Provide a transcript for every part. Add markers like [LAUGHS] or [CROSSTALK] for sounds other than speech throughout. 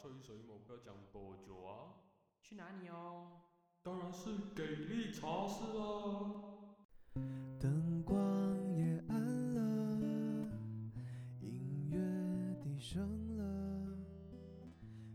吹水目标讲多久啊？去哪里哦？当然是给力茶室啊！灯光也暗了，音乐低声了，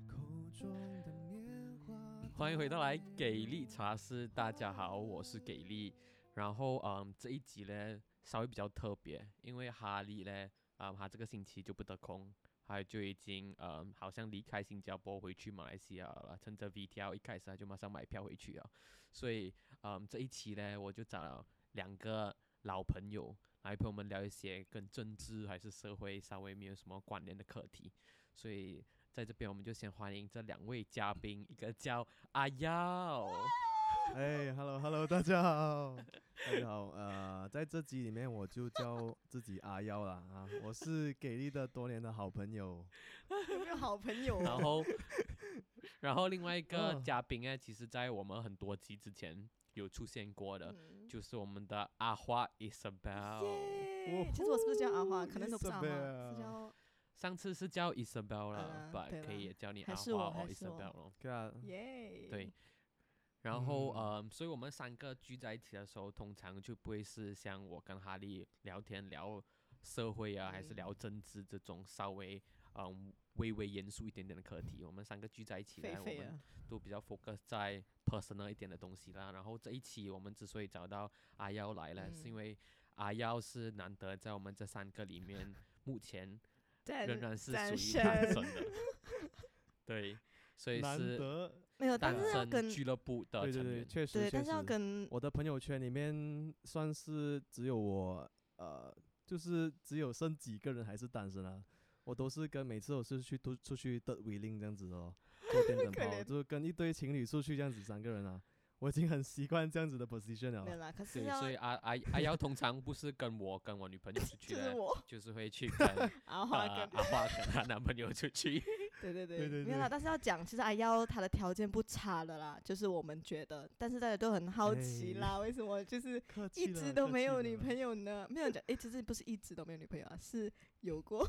口中的棉花。[LAUGHS] 欢迎回到来给力茶室，大家好，我是给力。然后嗯，这一集呢稍微比较特别，因为哈利呢，啊、他这个星期就不得空，他就已经呃好像离开新加坡回去马来西亚了，趁着 VTL 一开始他就马上买票回去了，所以嗯这一期呢我就找了两个老朋友来陪我们聊一些跟政治还是社会稍微没有什么关联的课题，所以在这边我们就先欢迎这两位嘉宾，一个叫阿耀。[LAUGHS] 哎，Hello Hello，大家好，大家好。呃，在这集里面我就叫自己阿幺了啊，我是给力的多年的好朋友。有没有好朋友然啊？后，[LAUGHS] 然后另外一个嗯嘉宾呢，其实在我们很多集之前有出现过的，嗯就是我们的阿花 Isabel。耶其实我是不是叫阿花？可能都不是阿花，Isabel 是叫上次是叫 Isabel 了啊，不、对啦可以也叫你阿花或是我还是 Isabel 我咯。对啊，耶。对，然后嗯呃，所以我们三个聚在一起的时候，通常就不会是像我跟哈利聊天聊社会啊，还是嗯聊政治这种稍微嗯微微严肃一点点的课题。我们三个聚在一起呢，我们都比较 focus 在 personal 一点的东西啦。然后这一期我们之所以找到阿耀来了，是因嗯为阿耀是难得在我们这三个里面，[LAUGHS] 目前仍然是属于单神身的。对，所以难是得。没有，但单身是要跟俱乐部的对对对，对，确实确但是要。跟我的朋友圈里面算是只有我，呃，就是只有剩几个人还是单身啊。我都是跟每次我是去都出去的 wheeling 这样子哦，做电 [LAUGHS] 灯可泡，怜就跟一堆情侣出去这样子三个人啊，我已经很习惯这样子的 position 了没。有啦，可是对，所以阿阿阿瑶通常不是跟我跟我女朋友出去的，[LAUGHS] 就是我就是会去跟阿 [LAUGHS] 花呃跟阿花跟她男朋友出去。对对对对没有啦，但是要讲，其实阿幺他的条件不差的啦，就是我们觉得，但是大家都很好奇啦，为什么就是 [LAUGHS] 一直都没有女。朋友呢？没有讲，诶，其实不是一直都没有女朋友啊，是有过，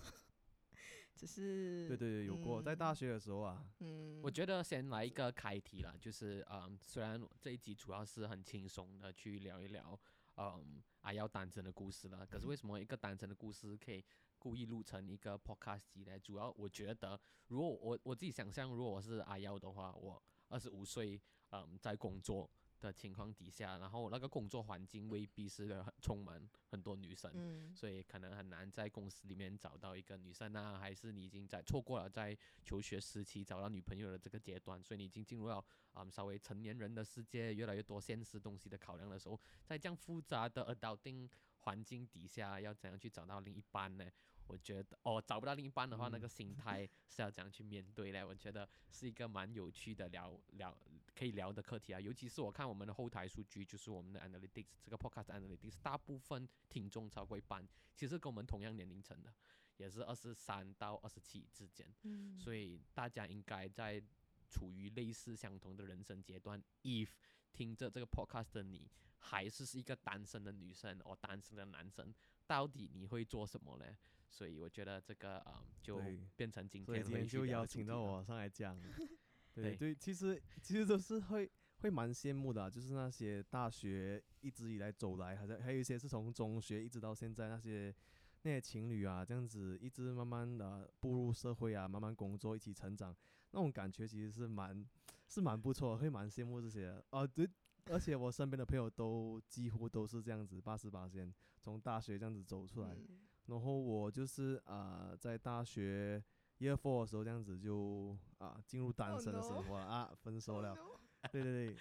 只是对对对，有过，在嗯大学的时候啊，嗯，我觉得先来一个开题啦，就是嗯，虽然这一集主要是很轻松的去聊一聊嗯阿耀单身的故事了，可是为什么一个单身的故事可以故意录成一个 podcast 集呢？主要我觉得，如果我我自己想象，如果我是阿幺的话，我二十五岁，嗯，在工作的情况底下，然后那个工作环境未必是很充满很多女生，嗯所以可能很难在公司里面找到一个女生啊，还是你已经在错过了在求学时期找到女朋友的这个阶段，所以你已经进入到啊、嗯、稍微成年人的世界，越来越多现实东西的考量的时候，在这样复杂的 adulting 环境底下，要怎样去找到另一半呢？我觉得哦，找不到另一半的话，那个心态是要怎样去面对嘞？[LAUGHS] 我觉得是一个蛮有趣的聊聊可以聊的课题啊。尤其是我看我们的后台数据，就是我们的 analytics 这个 podcast analytics，大部分听众超过一半，其实跟我们同样年龄层的，也是二十三到二十七之间。嗯所以大家应该在处于类似相同的人生阶段。if 听着这个 podcast 的你还是是一个单身的女生或单身的男生，到底你会做什么呢？所以我觉得这个嗯，就变成今天今天就邀请到我上来讲。[LAUGHS] 对对对，其实其实都是会会蛮羡慕的啊、就是那些大学一直以来走来，好像还有一些是从中学一直到现在那些那些情侣啊，这样子一直慢慢的步入社会啊，慢慢工作，一起成长，那种感觉其实是蛮是蛮不错的，会蛮羡慕这些的哦。对，而且我身边的朋友都几乎都是这样子，八十八先从大学这样子走出来。嗯然后我就是啊、呃在大学 year four 的时候这样子就啊、进入单 Oh 身的生活了、啊，分手了。Oh no 对对对，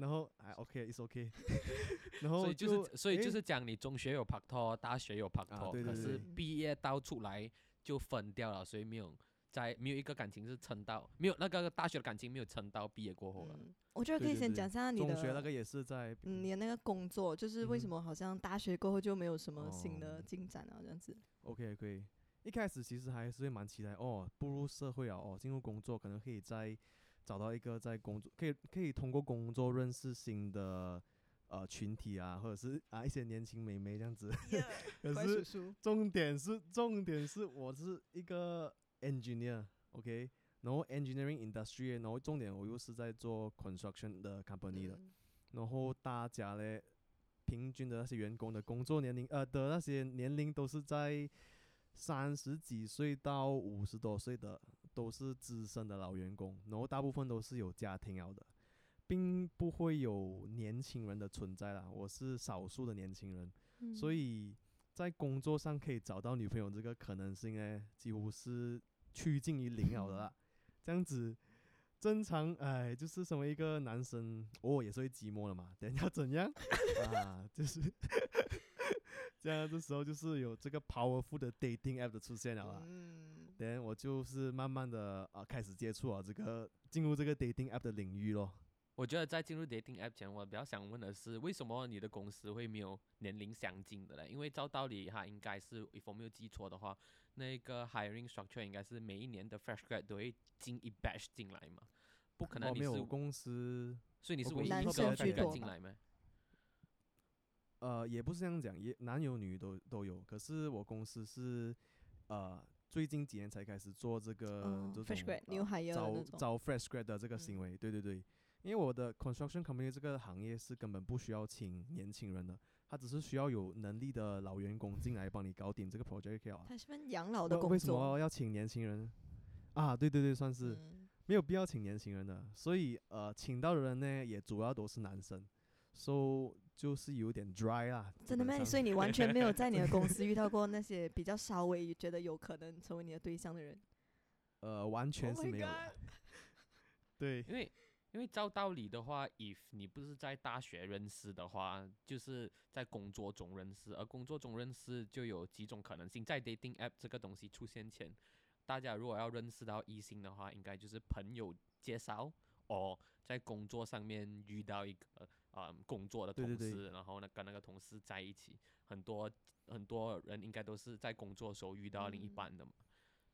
然后还 OK，is OK。[LAUGHS] 然后所以就是，所以就是讲你中学有拍拖，大学有拍拖，啊对对可是毕业到出来就分掉了，所以没有在没有一个感情是撑到没有那个大学的感情没有撑到毕业过后了。嗯，我觉得可以先讲一下你中的学那个也是在嗯，你的那个工作，就是为什么好像大学过后就没有什么新的哦进展啊？这样子，OK 可以。一开始其实还是会蛮期待哦，步入社会啊，哦，进入工作，可能可以在找到一个在工作，可以可以通过工作认识新的呃群体啊，或者是啊一些年轻美眉这样子。可乖是重点是重点是我是一个 engineer，OK，、然后 engineering industry，然后重点我又是在做 construction 的 company 的，嗯。然后大家嘞，平均的那些员工的工作年龄，呃的那些年龄都是在三十几岁到五十多岁的，都是资深的老员工，然后大部分都是有家庭了的，并不会有年轻人的存在啦。我是少数的年轻人，嗯。所以在工作上可以找到女朋友这个可能性呢，几乎是趋近于零了的啦。[LAUGHS] 这样子，正常哎，就是身为一个男生，我、也是会寂寞的嘛。等下怎样 [LAUGHS] 啊？就是 [LAUGHS] 这样，这时候就是有这个 powerful 的 dating app 的出现了啦。嗯，等我就是慢慢的啊开始接触啊这个进入这个 dating app 的领域咯。我觉得在进入 dating app 前，我比较想问的是，为什么你的公司会没有年龄相近的嘞？因为照道理哈应该是，if 我没有记错的话，那个 hiring structure 应该是每一年的 fresh grad 都会进一 batch 进来嘛，不可能你是，没有公司所以你是唯一一个司特别 fresh 多 grad 进来吗？呃，也不是这样讲，也男有女都都有。可是我公司是呃最近几年才开始做这个、哦这 fresh 种 grad new 呃 hire 的招招 fresh grad 的这个行嗯为。对对对，因为我的 construction company 这个行业是根本不需要请年轻人的，他只是需要有能力的老员工进来帮你搞定这个 project。他是份养老的工作为什么要请年轻人？啊，对对对，算是。嗯没有必要请年轻人的，所以呃，请到的人呢也主要都是男生，so 就是有点 dry 啦。真的吗？所以你完全没有在你的公司遇到过那些比较稍微觉得有可能成为你的对象的人？[LAUGHS] 呃，完全 Oh 是没有对，因为因为照道理的话，if 你不是在大学认识的话，就是在工作中认识，而工作中认识就有几种可能性。在 dating app 这个东西出现前，大家如果要认识到异性的话，应该就是朋友介绍，哦，在工作上面遇到一个呃工作的同事，对然后呢跟那个同事在一起，很多很多人应该都是在工作的时候遇到另一嗯半的嘛。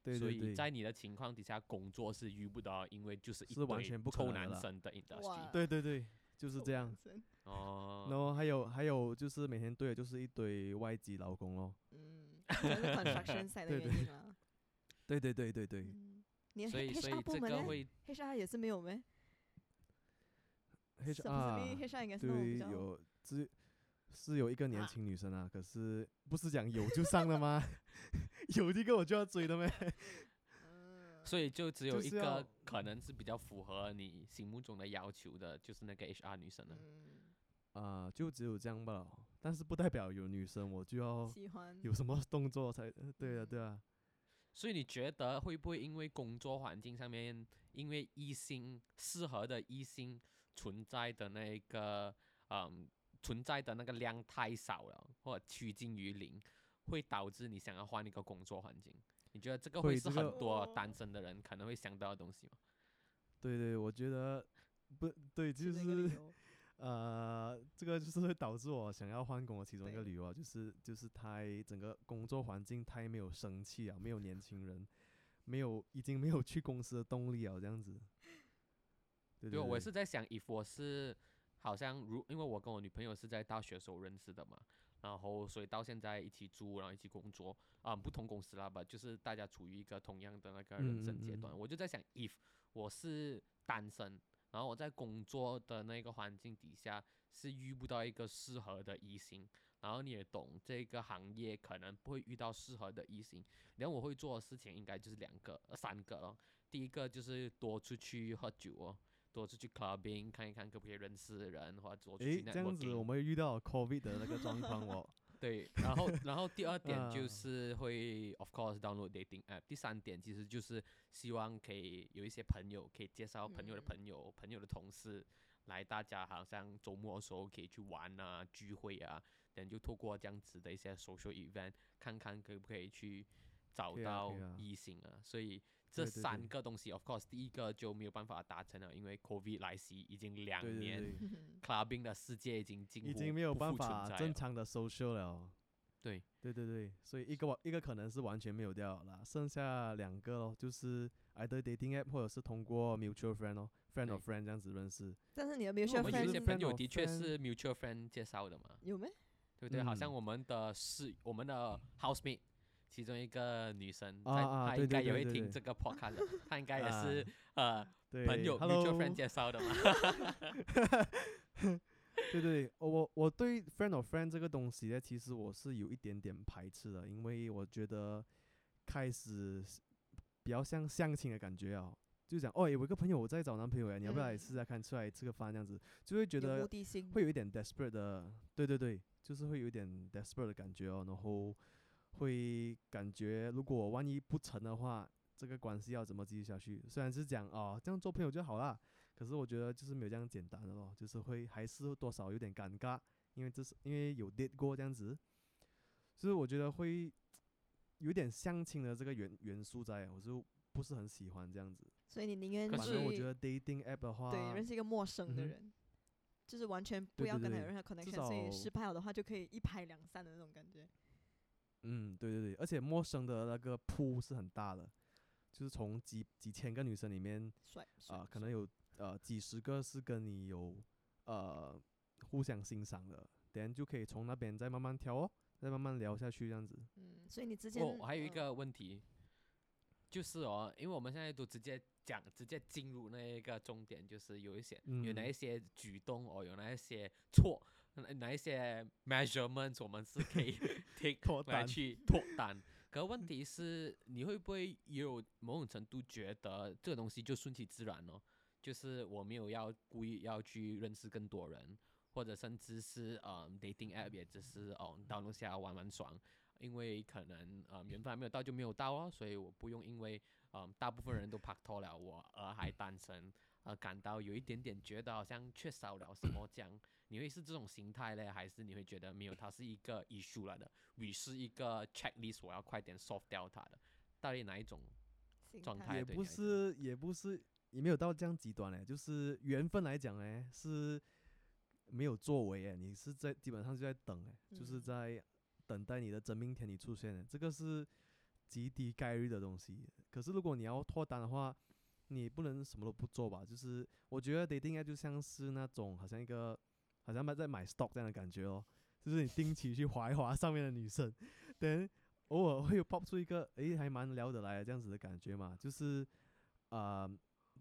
对对对，所以在你的情况底下，工作是遇不到，因为就是一堆是完全不可臭能的啦男生的 industry。对对对，就是这样。[LAUGHS] 哦，然后还有还有就是每天对的就是一堆外籍劳工咯。嗯，可能是 construction side [LAUGHS] 的对对原因啦。[LAUGHS] 对对对对对，嗯，你所以所以 HR 部门呢这个会？HR 也是没有咩 H 是啊，HR 应该是那种比对，较有只是有一个年啊轻女生啊，可是不是讲有就上了吗？[LAUGHS] 有这个我就要追的咩？嗯所以就只有一个可能是比较符合你心目中的要求的，就是那个 HR 女生了。嗯，啊、就只有这样吧。但是不代表有女生我就要喜欢有什么动作才呃对啊嗯对啊。所以你觉得会不会因为工作环境上面，因为异性适合的异性存在的那个嗯存在的那个量太少了，或者趋近于零，会导致你想要换一个工作环境？你觉得这个会是很多单身的人可能会想到的东西吗？对对，我觉得不对，就是 [LAUGHS] 呃，这个就是会导致我想要换工的其中一个理由啊，就是就是太整个工作环境太没有生气啊，没有年轻人，没有已经没有去公司的动力啊，这样子。对对，对，我是在想，if 我是好像如，因为我跟我女朋友是在大学时候认识的嘛，然后所以到现在一起住，然后一起工作啊、不同公司啦吧，就是大家处于一个同样的那个人生阶段。嗯嗯嗯我就在想，if 我是单身，然后我在工作的那个环境底下是遇不到一个适合的异性，然后你也懂这个行业可能不会遇到适合的异性，然后我会做的事情应该就是两个、呃三个咯。第一个就是多出去喝酒哦。多出去 clubbing 看一看可不可以认识人，或者多去这样子我们遇到 COVID 的那个状况哦。[LAUGHS] 对，然后然后第二点 [LAUGHS] 就啊是会 of course download dating app。第三点其实就是希望可以有一些朋友可以介绍朋友的嗯朋友、朋友的同事来，大家好像周末的时候可以去玩啊、聚会啊，等就透过这样子的一些 social event，看看可不可以去找到异性啊。所以这三个东西，of course 第一个就没有办法达成了，因为 COVID 来袭已经两对对年对，，[LAUGHS] clubbing 的世界已经近乎已经没有办法正常的 social 了。对。对对对，所以一个完一个可能是完全没有掉了，剩下两个咯，就是 either dating app 或者是通过 mutual friend 哦，friend of friend 这样子认识。但是你的 mutual 我们有一 friend 些是朋友 friend 的确是 mutual friend 介绍的嘛，有没？对不对？好像嗯我们的室，我们的 housemate，其中一个女生，[LAUGHS] 她应该也会听这个 podcast，她应该也啊。是呃对朋友 mutual，Hello，friend 介绍的嘛。[LAUGHS] 对对，我我我对 friend of friend 这个东西呢，其实我是有一点点排斥的，因为我觉得开始比较像相亲的感觉啊，就讲哦，有一个朋友我在找男朋友呀，你要不要来嗯试下看，出来吃个饭这样子，就会觉得，会有一点 desperate 的，对对对，就是会有一点 desperate 的感觉哦，然后会感觉如果万一不成的话，这个关系要怎么继续下去？虽然是讲哦，这样做朋友就好啦，可是我觉得就是没有这样简单的咯，就是会还是多少有点尴尬，因为这是因为有 date 过这样子，所以我觉得会有点相亲的这个元元素在，我就不是很喜欢这样子。所以你宁愿可反正我觉得 dating app 的话，对认识一个陌生的人，就是完全不要跟他有任何 connection，所以失败了的话就可以一拍两散的那种感觉。嗯，对对对，而且陌生的那个铺是很大的，就是从几几千个女生里面帅帅啊、可能有呃几十个是跟你有呃互相欣赏的，等下就可以从那边再慢慢挑哦，再慢慢聊下去这样子。嗯，所以你之前我我还有一嗯个问题，就是哦，因为我们现在都直接讲，直接进入那一个重点，就是有一些、有哪嗯一些举动哦，有哪一些错，哪哪一些 measurements 我们是可以 [LAUGHS] take 来去脱单。可问题是，你会不会也有某种程度觉得这个东西就顺其自然哦？就是我没有要故意要去认识更多人，或者甚至是呃 dating app 也只是哦 download 下玩玩爽，因为可能呃缘分还没有到就没有到哦，所以我不用因为嗯、大部分人都拍拖了，我而还单身，而感到有一点点觉得好像缺少了什么这样。你会是这种心态嘞，还是你会觉得没有，它是一个 issue 来的，你是一个 checklist，我要快点 solve 掉它的，到底哪一种？状态也不是也不是也没有到这样极端嘞，就是缘分来讲嘞是没有作为诶，你是在基本上就在等诶，就是嗯在等待你的真命天女出现的，这个是极低概率的东西。可是如果你要脱单的话，你不能什么都不做吧？就是我觉得 dating app 就像是那种好像一个好像在买 stock 这样的感觉哦，就是你定期去划一划上面的女生，[LAUGHS] 等偶尔会有 pop 出一个诶还蛮聊得来的这样子的感觉嘛，就是呃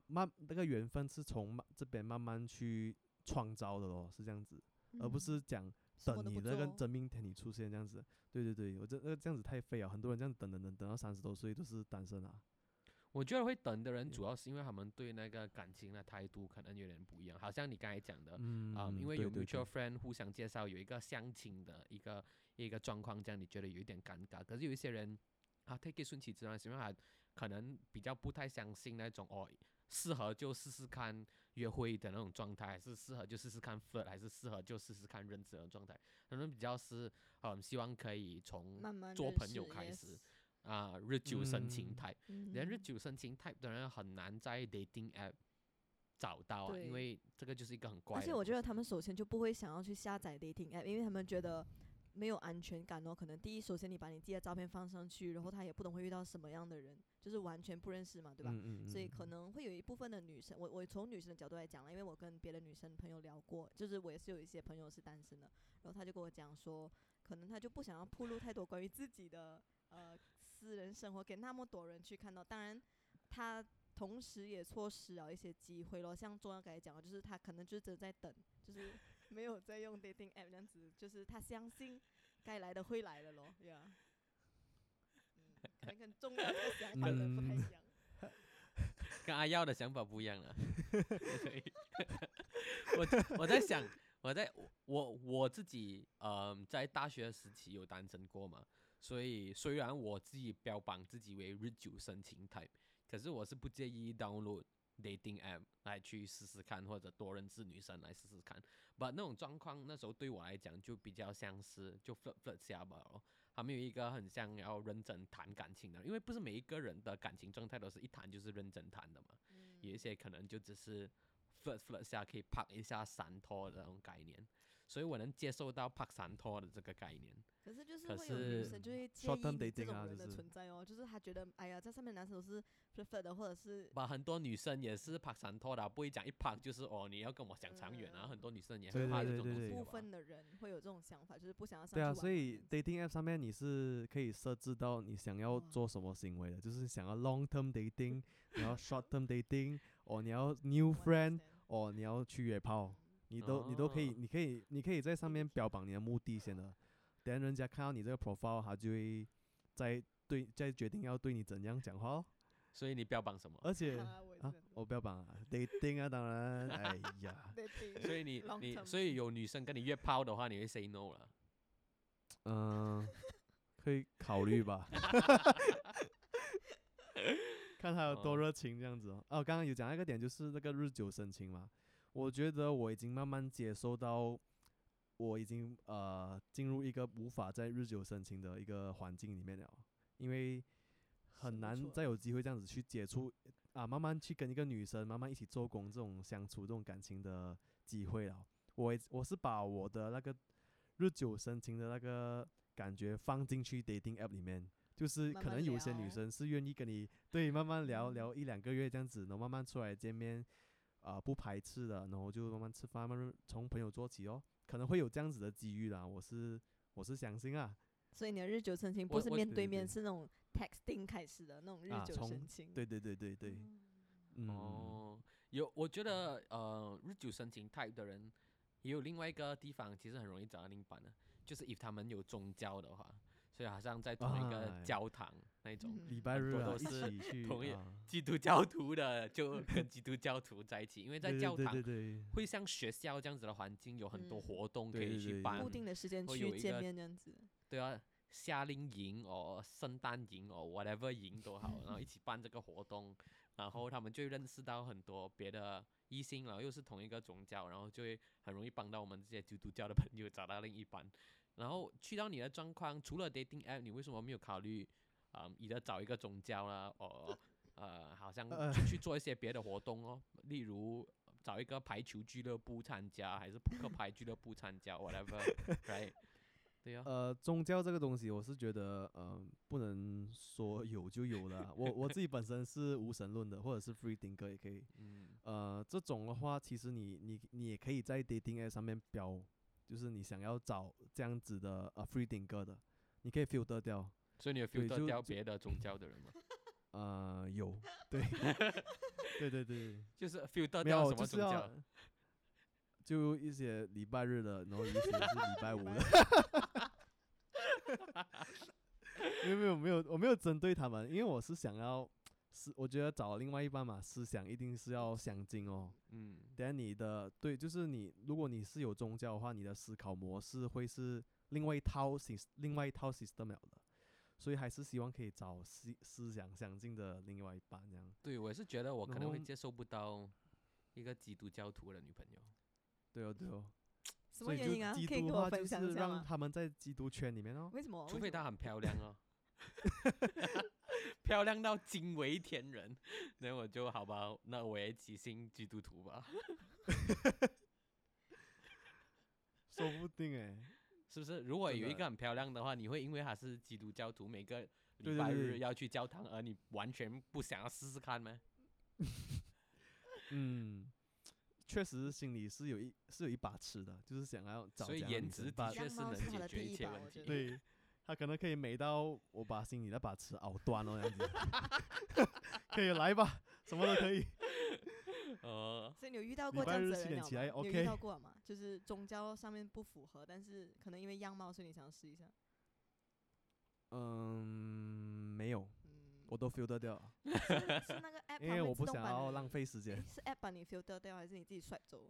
慢那个缘分是从慢这边慢慢去创造的咯，是这样子，而不嗯是讲等你那个真命天女出现这样子。对对对，我这那这样子太废啊，很多人这样等等等等到三十多岁都是单身啊。我觉得会等的人，主要是因为他们对那个感情的态度可能有点不一样，好像你刚才讲的，嗯啊、因为有 mutual friend 互相介绍，有一个相亲的一个一个状况，这样你觉得有一点尴尬。可是有一些人，啊，take it 顺其自然，是因为他可能比较不太相信那种哦，适合就试试看约会的那种状态，还是适合就试试看 flirt，还是适合就试试看认识的状态。可能比较是嗯，希望可以从做朋友开始啊、日久生情嗯 type。连日嗯久生情 type 的人很难在 dating app 找到啊，因为这个就是一个很怪。而且我觉得他们首先就不会想要去下载 dating app，因为他们觉得没有安全感哦。可能第一，首先你把你自己的照片放上去，然后他也不懂会遇到什么样的人，就是完全不认识嘛，对吧？嗯嗯所以嗯可能会有一部分的女生，我我从女生的角度来讲啦，因为我跟别的女生朋友聊过，就是我也是有一些朋友是单身的，然后他就跟我讲说，可能他就不想要铺露太多关于自己的呃私人生活给那么多人去看到，当然他同时也错失了一些机会咯。像中央刚才讲的，就是他可能就是真的在等，就是没有在用 dating app 这样子，就是他相信该来的会来的咯，呀、嗯，可能跟中央这个想法可能不太一样。[LAUGHS] 跟阿耀的想法不一样了。[LAUGHS] [LAUGHS] 我我在想，我在我我自己嗯、在大学时期有单身过嘛，所以虽然我自己标榜自己为日久生情 type，可是我是不介意 download dating app 来去试试看，或者多认识女生来试试看。but 那种状况那时候对我来讲就比较像是就 flirt flirt 下吧哦。还没有一个很像要认真谈感情的，因为不是每一个人的感情状态都是一谈就是认真谈的嘛。有一些可能就只是 flirt flirt 下可以拍一下闪脱的那种概念，所以我能接受到拍散托的这个概念。可是就是可会有女生就会介 short 意这种人的存在哦，就是她觉得哎呀，在上面男生都是 prefer 的，或者是把很多女生也是拍散拖的啊，不会讲一拍就是哦你要跟我想长远啊，嗯。很多女生也对很怕这种东西的吧。分的人会有这种想法，就是不想要上对啊，所以 dating app 上面你是可以设置到你想要做什么行为的，就是想要 long term dating，[LAUGHS] 然后 short term dating，哦你要 new friend，understand 哦你要去约炮，你都你都可以，哦你可以你可以在上面标榜你的目的先的，等人家看到你这个 profile，他就会再对再决定要对你怎样讲话哦。所以你标榜什么？而且啊我标榜啊 dating 啊，当然，哎呀，[LAUGHS] 所以你你所以有女生跟你约炮的话，你会 say no 了。嗯，可以考虑吧，[LAUGHS] 看他有多哦热情这样子哦。哦，刚刚有讲到一个点，就是那个日久生情嘛。我觉得我已经慢慢接受到，我已经呃进入一个无法在日久生情的一个环境里面了，因为很难再有机会这样子去接触啊，慢慢去跟一个女生慢慢一起做工这种相处这种感情的机会了。我我是把我的那个日久生情的那个感觉放进去 dating app 里面，就是可能有些女生是愿意跟你对慢慢聊嗯聊一两个月这样子，然后慢慢出来见面，啊、不排斥的，然后就慢慢吃饭，慢慢从朋友做起哦，可能会有这样子的机遇啦，我是我是相信啊，所以你的日久生情不是面对面是那种 texting 开始的那种日久生情。对对对对对，嗯，哦，有，我觉得呃，日久生情 type 的人，也有另外一个地方，其实很容易找到另一半的，就是 if 他们有宗教的话，所以好像在同一个哎教堂那种，嗯。礼拜日都是 [LAUGHS] 同一啊，基督教徒的就跟基督教徒在一起，因为在教堂对对对对，会像学校这样子的环境，有很多嗯活动可以去办固，定的时间会有一个去见面这样子。对啊，夏令营哦、圣诞营哦、whatever 营都好，然后一起办这个活动，然后他们就认识到很多别的异性，然后又是同一个宗教，然后就会很容易帮到我们这些基督教的朋友找到另一半。然后去到你的状况，除了 dating app，你为什么没有考虑啊，你得找一个宗教啦，哦呃，好像呃去做一些别的活动哦，例如找一个排球俱乐部参加，还是扑克牌俱乐部参加，whatever，right？[LAUGHS] 对呀、呃，宗教这个东西，我是觉得，呃，不能说有就有的啊。我我自己本身是无神论的，或者是 free thinker 也可以。嗯，呃，这种的话，其实你你你也可以在 dating app 上面标，就是你想要找这样子的呃 free thinker 的，你可以 filter 掉。所以你有对 filter 就就掉别的宗教的人吗？[LAUGHS] 呃，有，[LAUGHS] 对，对对对，就是 filter 没有，掉什么宗教？[LAUGHS] 就一些礼拜日的，然后一些是礼拜五的。没有没有没有，我没有针对他们，因为我是想要思，我觉得找另外一半嘛，思想一定是要相近哦。嗯，等下你的对，就是你，如果你是有宗教的话，你的思考模式会是另外一套 sys 另外一套 system 了的，所以还是希望可以找思思想相近的另外一半这样。对，我也是觉得我可能会接受不到一个基督教徒的女朋友。对哦对哦，[TSK] 什所以就么原因啊？基可以跟我分督的话就是让享一下吗？他们在基督圈里面哦。为什么？除非她很漂亮哦，[LAUGHS] 漂亮到惊为天人，那我就好吧，那我也起信基督徒吧，[LAUGHS] 说不定哎、是不是？如果有一个很漂亮的话，你会因为他是基督教徒，每个礼拜日要去教堂，而你完全不想要试试看吗？[LAUGHS] 嗯，确实心里是有一是有一把尺的，就是想要找所以颜值的确是能解决一一切问题。对，他可能可以美到我把心里那把尺熬断哦，这样子，[LAUGHS] [LAUGHS] 可以来吧，什么都可以。呃，所以你有遇到过这样子的人吗？你有遇到过吗？就是宗教上面不符合，但是可能因为样貌，所以你想要试一下。嗯，没有，嗯，我都 filter 掉了，是是那个 [LAUGHS] app，因为我不想要浪费时间诶。是 app 把你 filter 掉，还是你自己 swipe 走？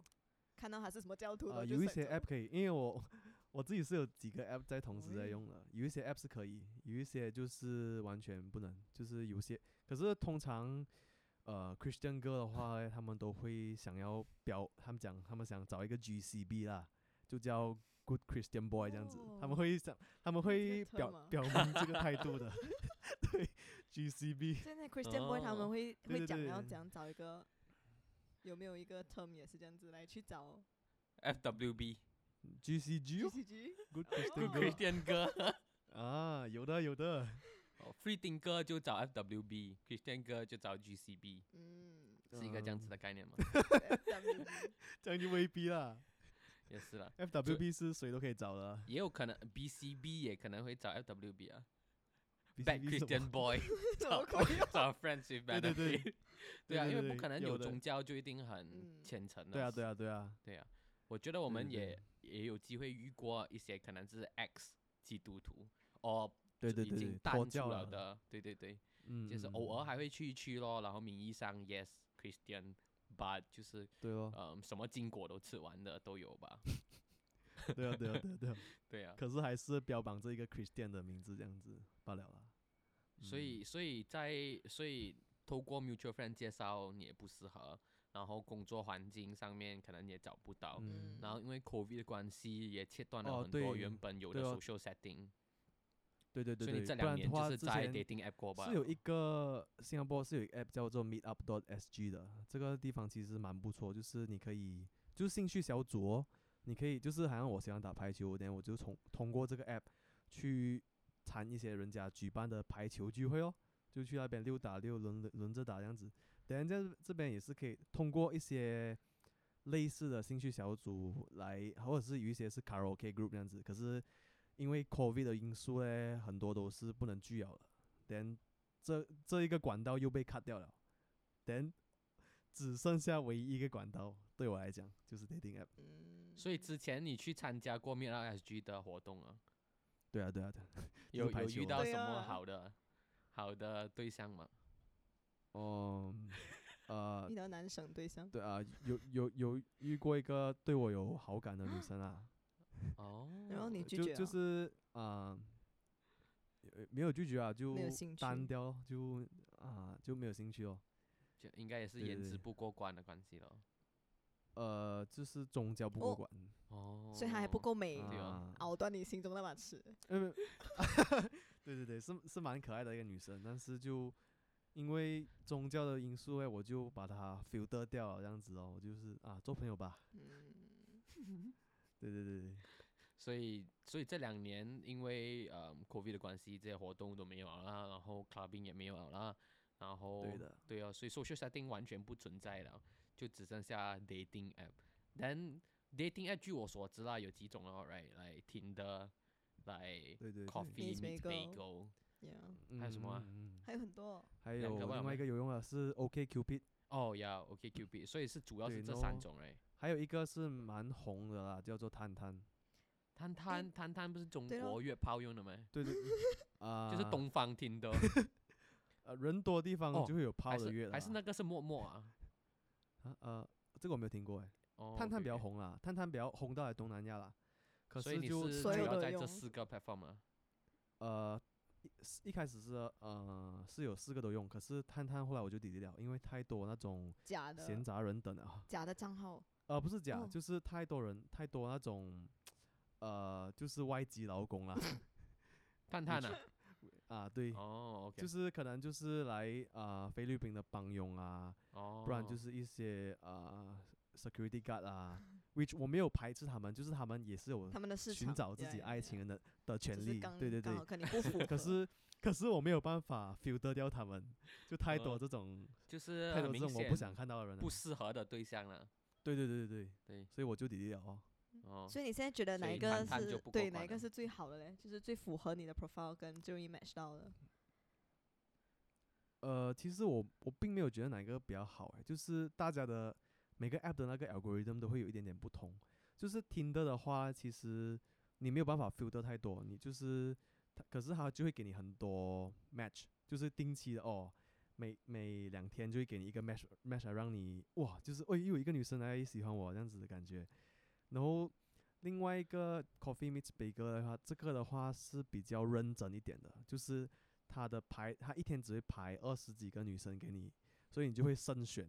看到他是什么教徒的，啊、有一些 app 可以，因为我 [LAUGHS] 我自己是有几个 app 在同时在哦用的，有一些 app 是可以，有一些就是完全不能，就是有些，可是通常呃，Christian 哥的话，他们都会想要表，他们讲他们想找一个 G C B 啦，就叫 good Christian boy。这样子他们会想，他们会表表明这个态度的。[LAUGHS] [LAUGHS] 对，G C B 现在 Christian boy，他们会会讲要怎样找一个，有没有一个 term 也是这样子来去找 FWB，G C G，good [LAUGHS] Christian 哥，啊，有的有的。哦，Free Thinker 就找 FWB，Christian 哥就找 GCB，嗯。是一个这样子的概念吗？[LAUGHS] FWB [LAUGHS] 这样就未必啦。也是啦，FWB 是谁都可以找的也有可能 BCB 也可能会找 FWB 啊。什 Christian Boy [LAUGHS] 怎么可以？找 Friends with 对对对。Benefit，对啊，对对因为不可能有的宗教就一定很嗯虔诚的。对啊对啊对啊，对啊，我觉得我们对对。也也有机会遇过一些可能是 X 基督徒，哦，对对对对，淡出了，的，对对对，嗯，就是偶尔还会去一去咯，然后名义上 Yes Christian，but 就是对哦，嗯什么禁果都吃完的都有吧，[LAUGHS] 对啊对啊对啊对啊，[LAUGHS] 对啊，可是还是标榜这一个 Christian 的名字这样子罢了啦。所以所以在所以透过 mutual friend 介绍你也不适合，然后工作环境上面可能也找不到，嗯，然后因为 COVID 的关系也切断了哦很多原本有的 social setting，对对对对，所以你这不然的两年就是在话之前 dating app 过吧？是有一个新加坡是有一个 app 叫做 Meetup.sg 的，这个地方其实蛮不错，就是你可以就是兴趣小组哦，你可以就是好像我喜欢打排球，然后我就从通过这个 app 去参一些人家举办的排球聚会哦，就去那边六打六轮轮着打这样子，等下在这边也是可以通过一些类似的兴趣小组来，或者是有一些是 karaoke group 这样子，可是因为 COVID 的因素呢，很多都是不能聚了的。then 这这一个管道又被 cut 掉了，then 只剩下唯一一个管道，对我来讲就是 dating app。嗯，所以之前你去参加过 Meetup SG 的活动啊，对啊，对啊，对啊。[LAUGHS] 有有遇到什么好的好的对象吗？哦、呃遇，到男神对象，对啊，有有有遇过一个对我有好感的女生啊，[LAUGHS] 哦，然后你拒就绝了就是啊、呃没有拒绝啊，就没有兴趣单调，就啊、就没有兴趣哦。就应该也是颜值不过关的关系了。呃，就是宗教不过哦关。哦，所以他还不够美，对啊熬断你心中那把尺。嗯，[LAUGHS] 对对对，是是蛮可爱的一个女生，但是就因为宗教的因素哎，我就把她 filter 掉了，这样子哦，我就是啊，做朋友吧。嗯，对对对对，所以所以这两年因为呃 COVID 的关系，这些活动都没有了啦，然后 clubbing 也没有了啦，然后对的对啊，所以 social setting 完全不存在了，就只剩下 dating app。then dating app 据我所知啦，有几种哦，right，来 Tinder，来对对对 Coffee Meet Meet Bagel Bagel，yeah，还有什么还有很多。还有另外一个有用的是 OK Cupid，哦呀，OK Cupid，所以是主要是这三种哎。还有一个是蛮红的啦，叫做探探。探探探探不是中国约炮用的吗？对对，[LAUGHS] 啊、就是东方听的，[LAUGHS] 呃人多的地方哦就会有炮的月是还是那个是陌陌啊？啊呃，这个我没有听过探探比较红啦，探探比较红到来东南亚啦。可所以你就是主要在这四个 platform 啊。呃，一一开始是呃是有四个都用，可是探探后来我就 delete 掉，因为太多那种假的。闲杂人等了啊。假的账号，呃，不是假，哦。就是太多人，太多那种，呃，就是外籍劳工啦。[LAUGHS] 探探啊，啊，对，哦，OK，就是可能就是来啊、菲律宾的帮佣啊，哦，不然就是一些啊、security guard 啊，which 我没有排斥他们，就是他们也是有他们的市场寻找自己爱 yeah, 情的的权利，对对对。[LAUGHS] 可是可是我没有办法 filter 掉他们，就太多哦这种、就是太多这种我不想看到的人了。不适合的对象了。对对对对对，对，所以我就 delete 了哦。哦，所以你现在觉得哪一个探探就是不过对关哪一个是最好的嘞？就是最符合你的 profile 跟最容易 match 到的。呃，其实我我并没有觉得哪一个比较好诶，就是大家的每个 app 的那个 algorithm 都会有一点点不同。就是听的的话，其实你没有办法 filter 太多，你就是它，可是它就会给你很多 match，就是定期的哦，每每两天就会给你一个 match match 来让你哇，就是哦又有一个女生来喜欢我这样子的感觉。然后另外一个 Coffee Meets Bagel 的话，这个的话是比较认真一点的，就是他的排，他一天只会排二十几个女生给你，所以你就会慎选，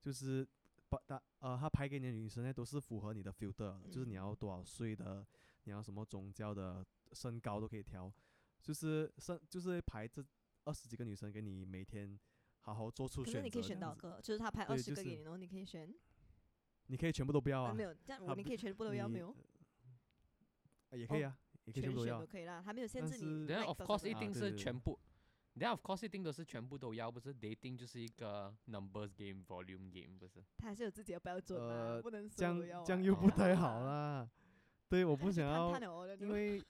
就是把他呃，他排给你的女生呢都是符合你的 filter，的就是你要多少岁的，你要什么宗教的，身高都可以调，就是慎就是排这二十几个女生给你每天好好做出选择。可是你可以选到个，就是他排二十个给你，然后你可以选。你可以全部都不要啊啊没，有，这样我你可以全部都要没有。啊也可以啊，也可以全部都要都。可以啦，还没有限但制你是。等下 like of course 一定是全部，等下 of course 一定都是全部都要，不是 dating 就是一个 numbers game volume game 不是？他还是有自己的标准嘛，呃不能这样所有都要这样啊又不太好啊啦。[LAUGHS] 对，我不想要因为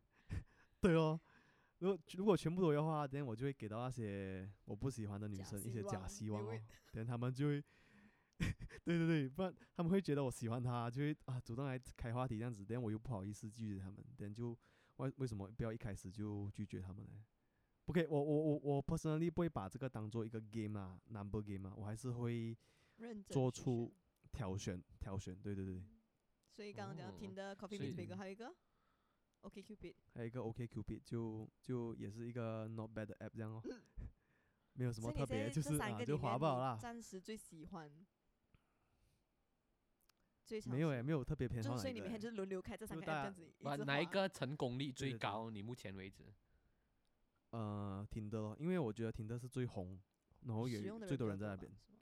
[LAUGHS] 对哦，如果如果全部都要的话，等下我就会给到那些我不喜欢的女生一些假希望哦，等下他们就会，对对对，不然他们会觉得我喜欢他，就会啊主动来开话题这样子，但我又不好意思拒绝他们，但就为为什么不要一开始就拒绝他们呢？不可以，我我我我 personally 不会把这个当做一个 game 啊，number game 啊，我还是会做出挑选挑选，对对对。所以刚刚讲哦听的 Coffee 所 Meets 以 Bagel 还有一个？OK Cupid，还有一个 OK Cupid，就就也是一个 not bad 的 app 这样哦，[LAUGHS] 没有什么特别，就是啊就三个里面，你滑不好啦，暂时最喜欢，最常没有诶，喜欢没有特别偏好哪一个欸就是所以你每天就是轮流开这三个 app 这样子一把直滑哪一个成功率对对对最高？你目前为止？呃听的咯，因为我觉得听的是最红，然后也使用的最多比较人在那边，是吗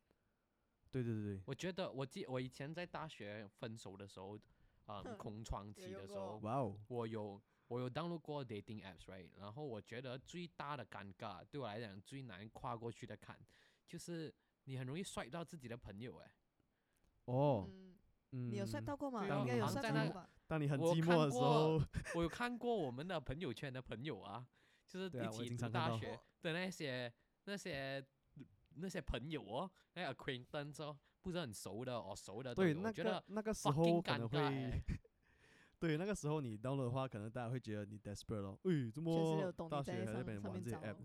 对对对对，我觉得我记我以前在大学分手的时候，啊、哼空窗期用的时候，哇哦，我有我有 download 过 dating apps，right？然后我觉得最大的尴尬，对我来讲最难跨过去的坎，就是你很容易摔到自己的朋友，哎，哦，嗯，嗯，你有 swipe 到过吗？应该有好像 swipe 在那到过吧？当你很寂寞的时候，我 [LAUGHS] 有看过我们的朋友圈的朋友啊，就是一起读经常大学的那些那些那些朋友哦，那个 acquaintance 哦，不是很熟的哦，熟的对，那觉得个那个时候可能会欸，[LAUGHS] 对，那个时候你 download 的话，可能大家会觉得你 desperate 咯，诶，这么大学还在那边玩这些 app，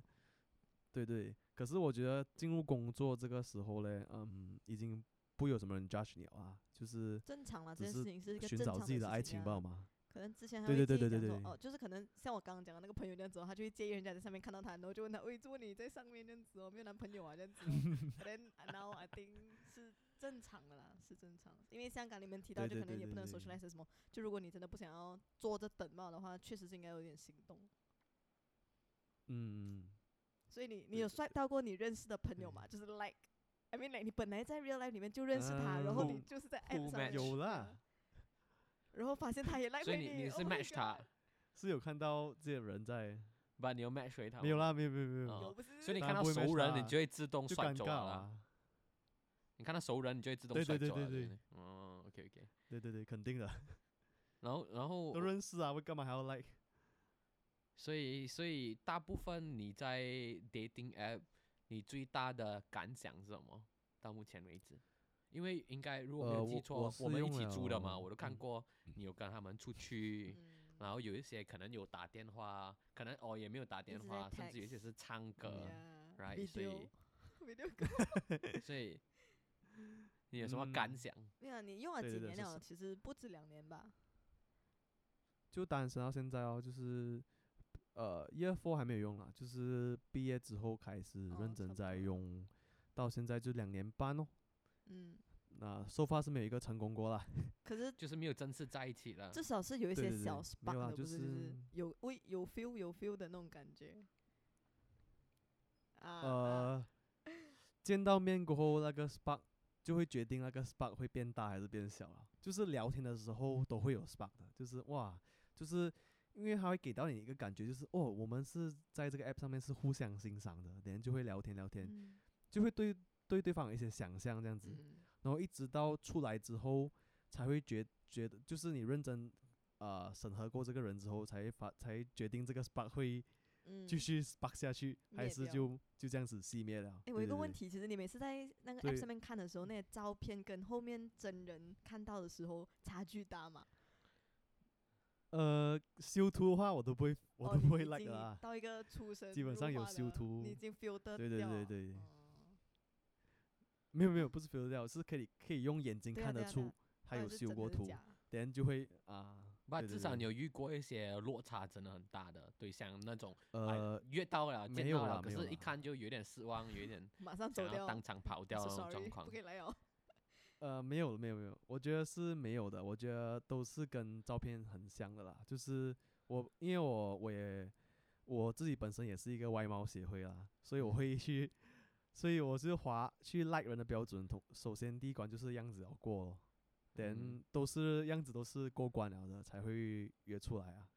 对对，可是我觉得进入工作这个时候嘞，嗯，已经不会有什么人 judge 你了啊，就是正常了，这件事情是一个寻正常找自己的。可能之前还对会介意对对对对对讲说哦，就是可能像我刚刚讲的那个朋友这样子哦，他就会介意人家在上面看到他，然后就问他，喂，怎么你在上面这样子哦，没有男朋友啊这样子 [LAUGHS] then now I think 是正常的啦，是正常的。因为香港你们提到，就可能也不能对对对 socialize 什么，就如果你真的不想要坐着等嘛的话，确实是应该有点行动。嗯，所以你你有 swipe 到过你认识的朋友吗？就是 like。I mean, like 你本来在 real life 里面就认识他，然后嗯你就是在 app 上有认识啦，然后发现他也 like 所以你你是 oh match 他。是有看到这些人在，把你又 match 回他，没有啦，没有没有没有？所以你看到熟人，你就会自动就甩走了你看到熟人，你就会自动对甩走了。对对对对。对，哦，OK OK。对对对，肯定的，然后然后 [LAUGHS] 都认识啊，我干嘛还要 like？所以所以大部分你在 dating app，你最大的感想是什么？到目前为止，因为应该如果没有记错，我我们一起租的嘛，我都看嗯过你有跟他们出去，嗯然后有一些可能有打电话，可能哦也没有打电话，甚至有一些是唱歌 right，所以 [LAUGHS] [LAUGHS] 所以 [LAUGHS] 你有什么感嗯想？没有啊，你用了对对对是几年了？其实不止两年吧。就单身到现在哦，就是呃，year four 还没有用啦，就是毕业之后开始认真在多用，到现在就两年半哦。嗯，那 so far 是没有一个成功过啦。[LAUGHS] 可是就是没有正式在一起了。至少是有一些小 spark 的，就不是？就是是有喂有 feel 有 feel 的那种感觉。呃，见到面过后，那个 spark 就会决定那个 spark 会变大还是变小了。就是聊天的时候都会有 spark 的，就是哇，就是因为它会给到你一个感觉，就是哦，我们是在这个 app 上面是互相欣赏的，连就会聊天聊天，嗯就会对对对方有一些想象这样子。嗯然后一直到出来之后，才会觉觉得，就是你认真呃审核过这个人之后，才发才决定这个 spark 会嗯继续 spark 下去，还是就就这样子熄灭了。诶，我有一个问题，其实你每次在那个 app 上面看的时候，那些照片跟后面真人看到的时候差距大吗？呃，修图的话我都不会，我哦都不会 like 经的啦。到一个出神基本上有修图你已经 feel 得对对对对哦没有没有，不是 feel 掉，是可以可以用眼睛看得出他有修过图，等下就会啊。不，至少你有遇过一些落差真的很大的对象，那种哎呃，约到了见没有到了，可是一看就有点失望，有一点马上走掉，当场跑掉那种状况不可。以来哦。呃，没有没有没有，我觉得是没有的。我觉得都是跟照片很像的啦。就是我，因为我我也我自己本身也是一个外貌协会啦，所以我嗯会去，所以我是划去 like 人的标准，同首先第一关就是样子要过咯等都是样子都是过关了的才会约出来啊。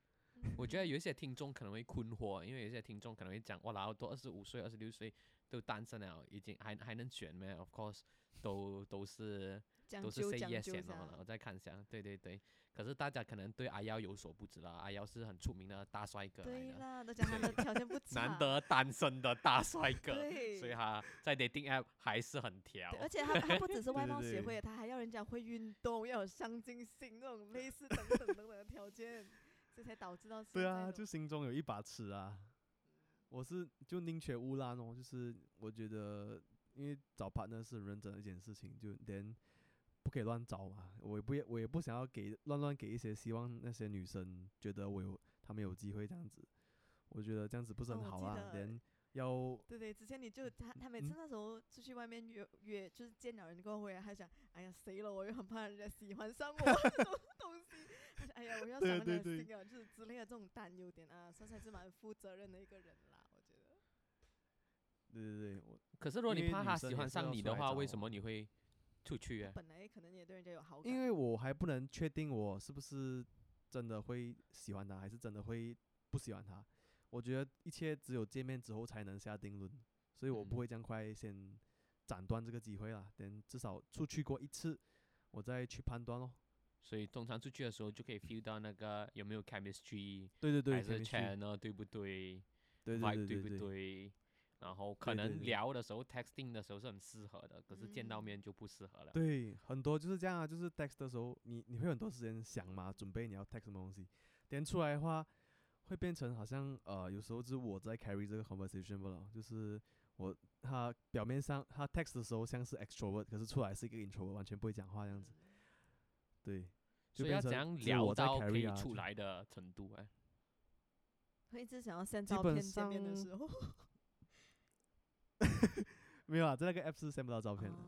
我觉得 [LAUGHS] 有一些听众可能会困惑，因为有些听众可能会讲，哇，然后都二十五岁、二十六岁都单身了，已经还还能选咩？Of course，都都是都是究 say 讲 yes 究先的嘛。我再看一下，对对对。可是大家可能对阿耀有所不知啦，阿耀是很出名的大帅哥，对啦，都讲他的条件不 [LAUGHS] 差，难得单身的大帅哥，对所以他在 dating app 还是很挑，。而且他他不只是外对对对貌协会，他还要人家会运动，要有上进心那种类似等等等等的条件，这才导致到对啊，就心中有一把尺啊。我是就宁缺毋滥哦，就是我觉得，因为找 partner 是很认真的一件事情，就连不可以乱找嘛。我也不也我也不想要给乱乱给一些希望，那些女生觉得我有他们有机会这样子，我觉得这样子不是哦很好啊。连要对对，之前你就他他每次嗯那时候出去外面约约，就是见了人过后回来，他想，哎呀谁了，我又很怕人家喜欢上我 [LAUGHS] 这种东西，哎呀我要对伤人家对心啊，就是之类的这种担忧点啊，算是还是蛮负责任的一个人啦。对对对，我可是如果你怕他喜欢上你的话，为什么你会出去啊？本来可能也对人家有好感，因为我还不能确定我是不是真的会喜欢他，还是真的会不喜欢他。我觉得一切只有见面之后才能下定论，所以我不嗯会这样快先斩断这个机会啦。等至少出去过一次，我再去判断咯。所以通常出去的时候就可以 feel 到那个有没有 chemistry，对对对，还是 chemistry channel 对不对对，vibe 不对对对对？然后可能聊的时候 texting 的时候是很适合的，可是见到嗯面就不适合了。对，很多就是这样啊，就是 text 的时候，你你会有很多时间想嘛，准备你要 text 什么东西，点出来的话，会变成好像呃，有时候是我在 carry 这个 conversation 不了，就是我他表面上他 text 的时候像是 extrovert，可是出来是一个 introvert，完全不会讲话这样子，对，就所以要变成聊到可 carry 出来的程度哎？会一直想要本照片见面的时候，[LAUGHS] [LAUGHS] 没有啊，在那个 app 是 send 不到照片的。哦，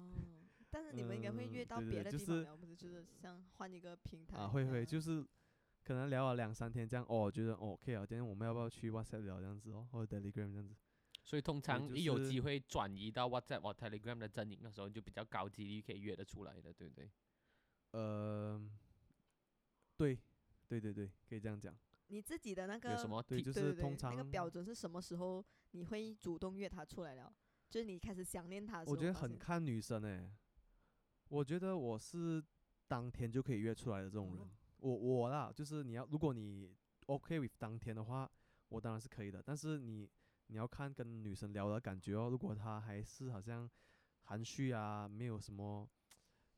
但是你们应该会约嗯到别的地方聊，不是？就是像换一个平台啊，会会，嗯就是可能聊了两三天这样，哦，觉得哦 OK 啊，今天我们要不要去 WhatsApp 聊这样子哦，或者 Telegram 这样子。所以通常一有机会转移到 WhatsApp 或 Telegram 的阵营的时候，就比较高几率可以约得出来的，对不对？呃，对，对对对，可以这样讲。你自己的那个有什么对，就是通常那个标准是什么时候你会主动约他出来聊？就是你开始想念他的时候我觉得很看女生诶、我觉得我是当天就可以约出来的这种人。哦我我啦，就是你要，如果你 OK with 当天的话，我当然是可以的。但是你你要看跟女生聊的感觉哦。如果她还是好像含蓄啊，没有什么，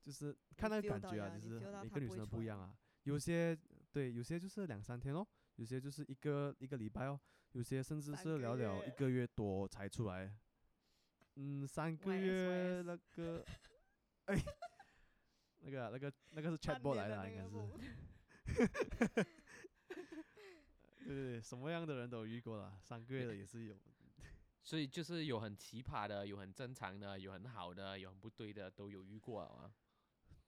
就是看那个感觉啊，就是每个女生不一样啊。有些对，有些就是两三天哦，有些就是一个一个礼拜哦，有些甚至是聊聊一个月多才出来。嗯，三个月那个，哎，那个啊那个那个是半 chatbot 来的啊，应该是。[LAUGHS] 对对对，什么样的人都有遇过了，三个月的也是有。[LAUGHS] 所以就是有很奇葩的，有很正常的，有很好的，有很不对的，都有遇过了啊。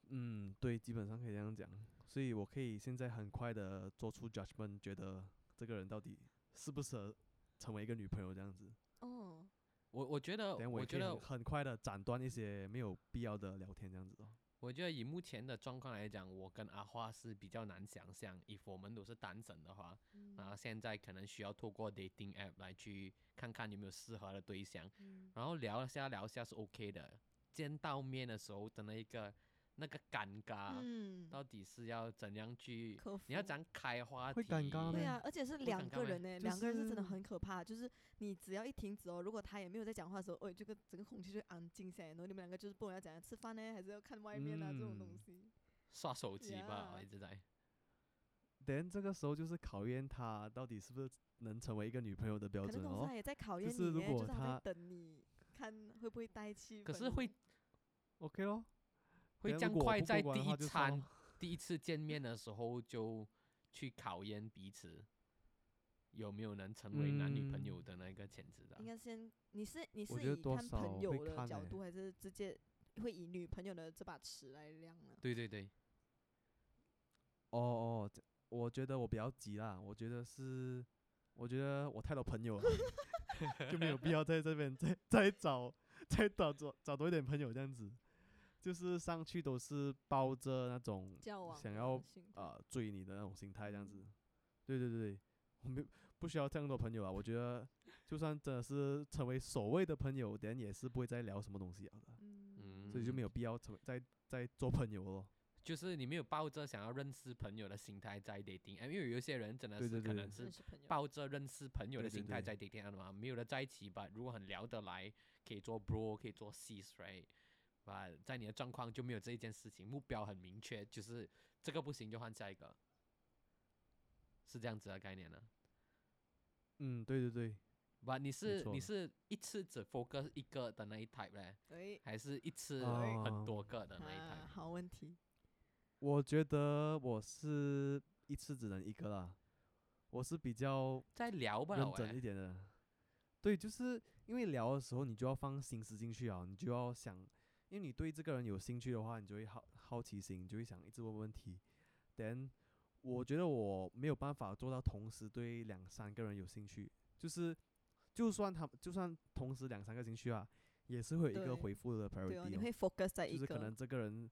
嗯，对，基本上可以这样讲。所以我可以现在很快的做出 judgment，觉得这个人到底适不适合成为一个女朋友这样子。哦，我我觉得，等我我觉得很，快的斩断一些没有必要的聊天这样子哦。我觉得以目前的状况来讲，我跟阿花是比较难想象，if 我们都是单身的话，嗯然后现在可能需要透过 dating app 来去看看有没有适合的对象，嗯然后聊一下聊一下是 OK 的，见到面的时候的那个那个尴尬，嗯，到底是要怎样去？你要怎样开话会题？尴尬咩对啊，而且是两尴尬咩个人呢，就两个人是真的很可怕。就是你只要一停止哦，如果他也没有在讲话的时候，哦，这个整个空气就安静下来，然后你们两个就是不管要怎样吃饭呢，还是要看外面啊、这种东嗯西。刷手机吧，Yeah 一直在。等这个时候就是考验他到底是不是能成为一个女朋友的标准哦同时他。也在考验就是如你耶，就是他果他在等你看会不会带气氛。可是会 OK 咯，会这样等下如果我不快在第一餐、第一次见面的时候就去考验彼此有没有能成为男女朋友嗯的那个潜质的啊应。该先，你是你我觉得是以看多少朋友的角度，还是直接会以女朋友的这把尺来量呢？对对对，哦哦，我觉得我比较急啦，我觉得是，我觉得我太多朋友了，[LAUGHS] 就没有必要在这边再再找再找找找多一点朋友这样子。就是上去都是抱着那种想要心态呃追你的那种心态这样子嗯。对对对，我没有不需要这样多朋友啊。我觉得就算真的是成为所谓的朋友，等也是不会再聊什么东西了的，嗯，所以就没有必要成为再再做朋友咯。就是你没有抱着想要认识朋友的心态在 dating，因为有一些人真的是可能是抱着认识朋友的心态在 dating 的嘛，没有的在一起吧，如果很聊得来，可以做 bro，可以做 sis，right？吧，在你的状况就没有这一件事情，目标很明确，就是这个不行就换下一个，是这样子的概念呢。嗯，对对对，吧，你是你是一次只 focus 一个的那一 type 嘞，对，还是一次哦很多个的那一啊，type？好问题，我觉得我是一次只能一个啦，我是比较再聊吧，喂。认真一点的。对，就是因为聊的时候，你就要放心思进去啊，你就要想，因为你对这个人有兴趣的话，你就会好好奇心，你就会想一直问问题。then 我觉得我没有办法做到同时对两三个人有兴趣，就是就算他就算同时两三个兴趣啊，也是会有一个回复的，priority 哦你会 focus 在一个就是可能，这个人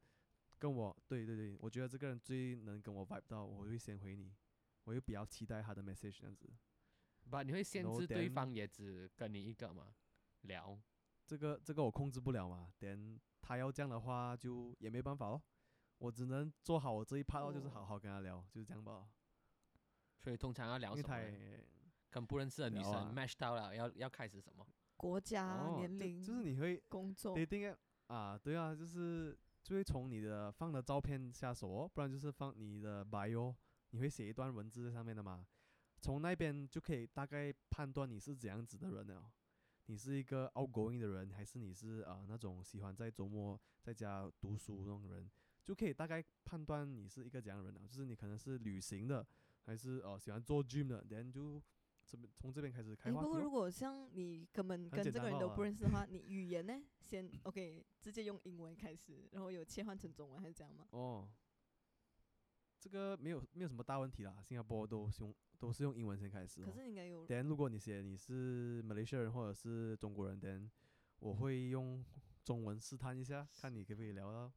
跟我，对对对，我觉得这个人最能跟我 vibe 到，我会先回你，我又比较期待他的 message 这样子。不，你会限制对方也只跟你一个嘛聊？这个这个我控制不了嘛，等他要这样的话就也没办法哦，我只能做好我这一 part 咯，就是哦好好跟他聊，就是这样吧。所以通常要聊因为他什么跟不认识的女生 match 到了，要要开始什么？国家、哦，年龄、就是你会工作，dating app 啊，对啊，就是就会从你的放的照片下手哦，不然就是放你的 bio，你会写一段文字在上面的嘛，从那边就可以大概判断你是怎样子的人了。你是一个 outgoing 的人，还是你是啊、呃那种喜欢在周末在家读书那种人，就可以大概判断你是一个怎样的人了。就是你可能是旅行的，还是呃喜欢做 gym 的，然后就这边从这边开始开。不过如果像你根本跟这个人都不认识的话，你语言呢，先 OK，直接用英文开始，然后有切换成中文还是这样吗？哦，这个没有没有什么大问题啦，新加坡都是用都是用英文先开始、哦。可是应该有等如果你写你是马来西亚人或者是中国人，等我会用中文试探一下，看你可不可以聊到。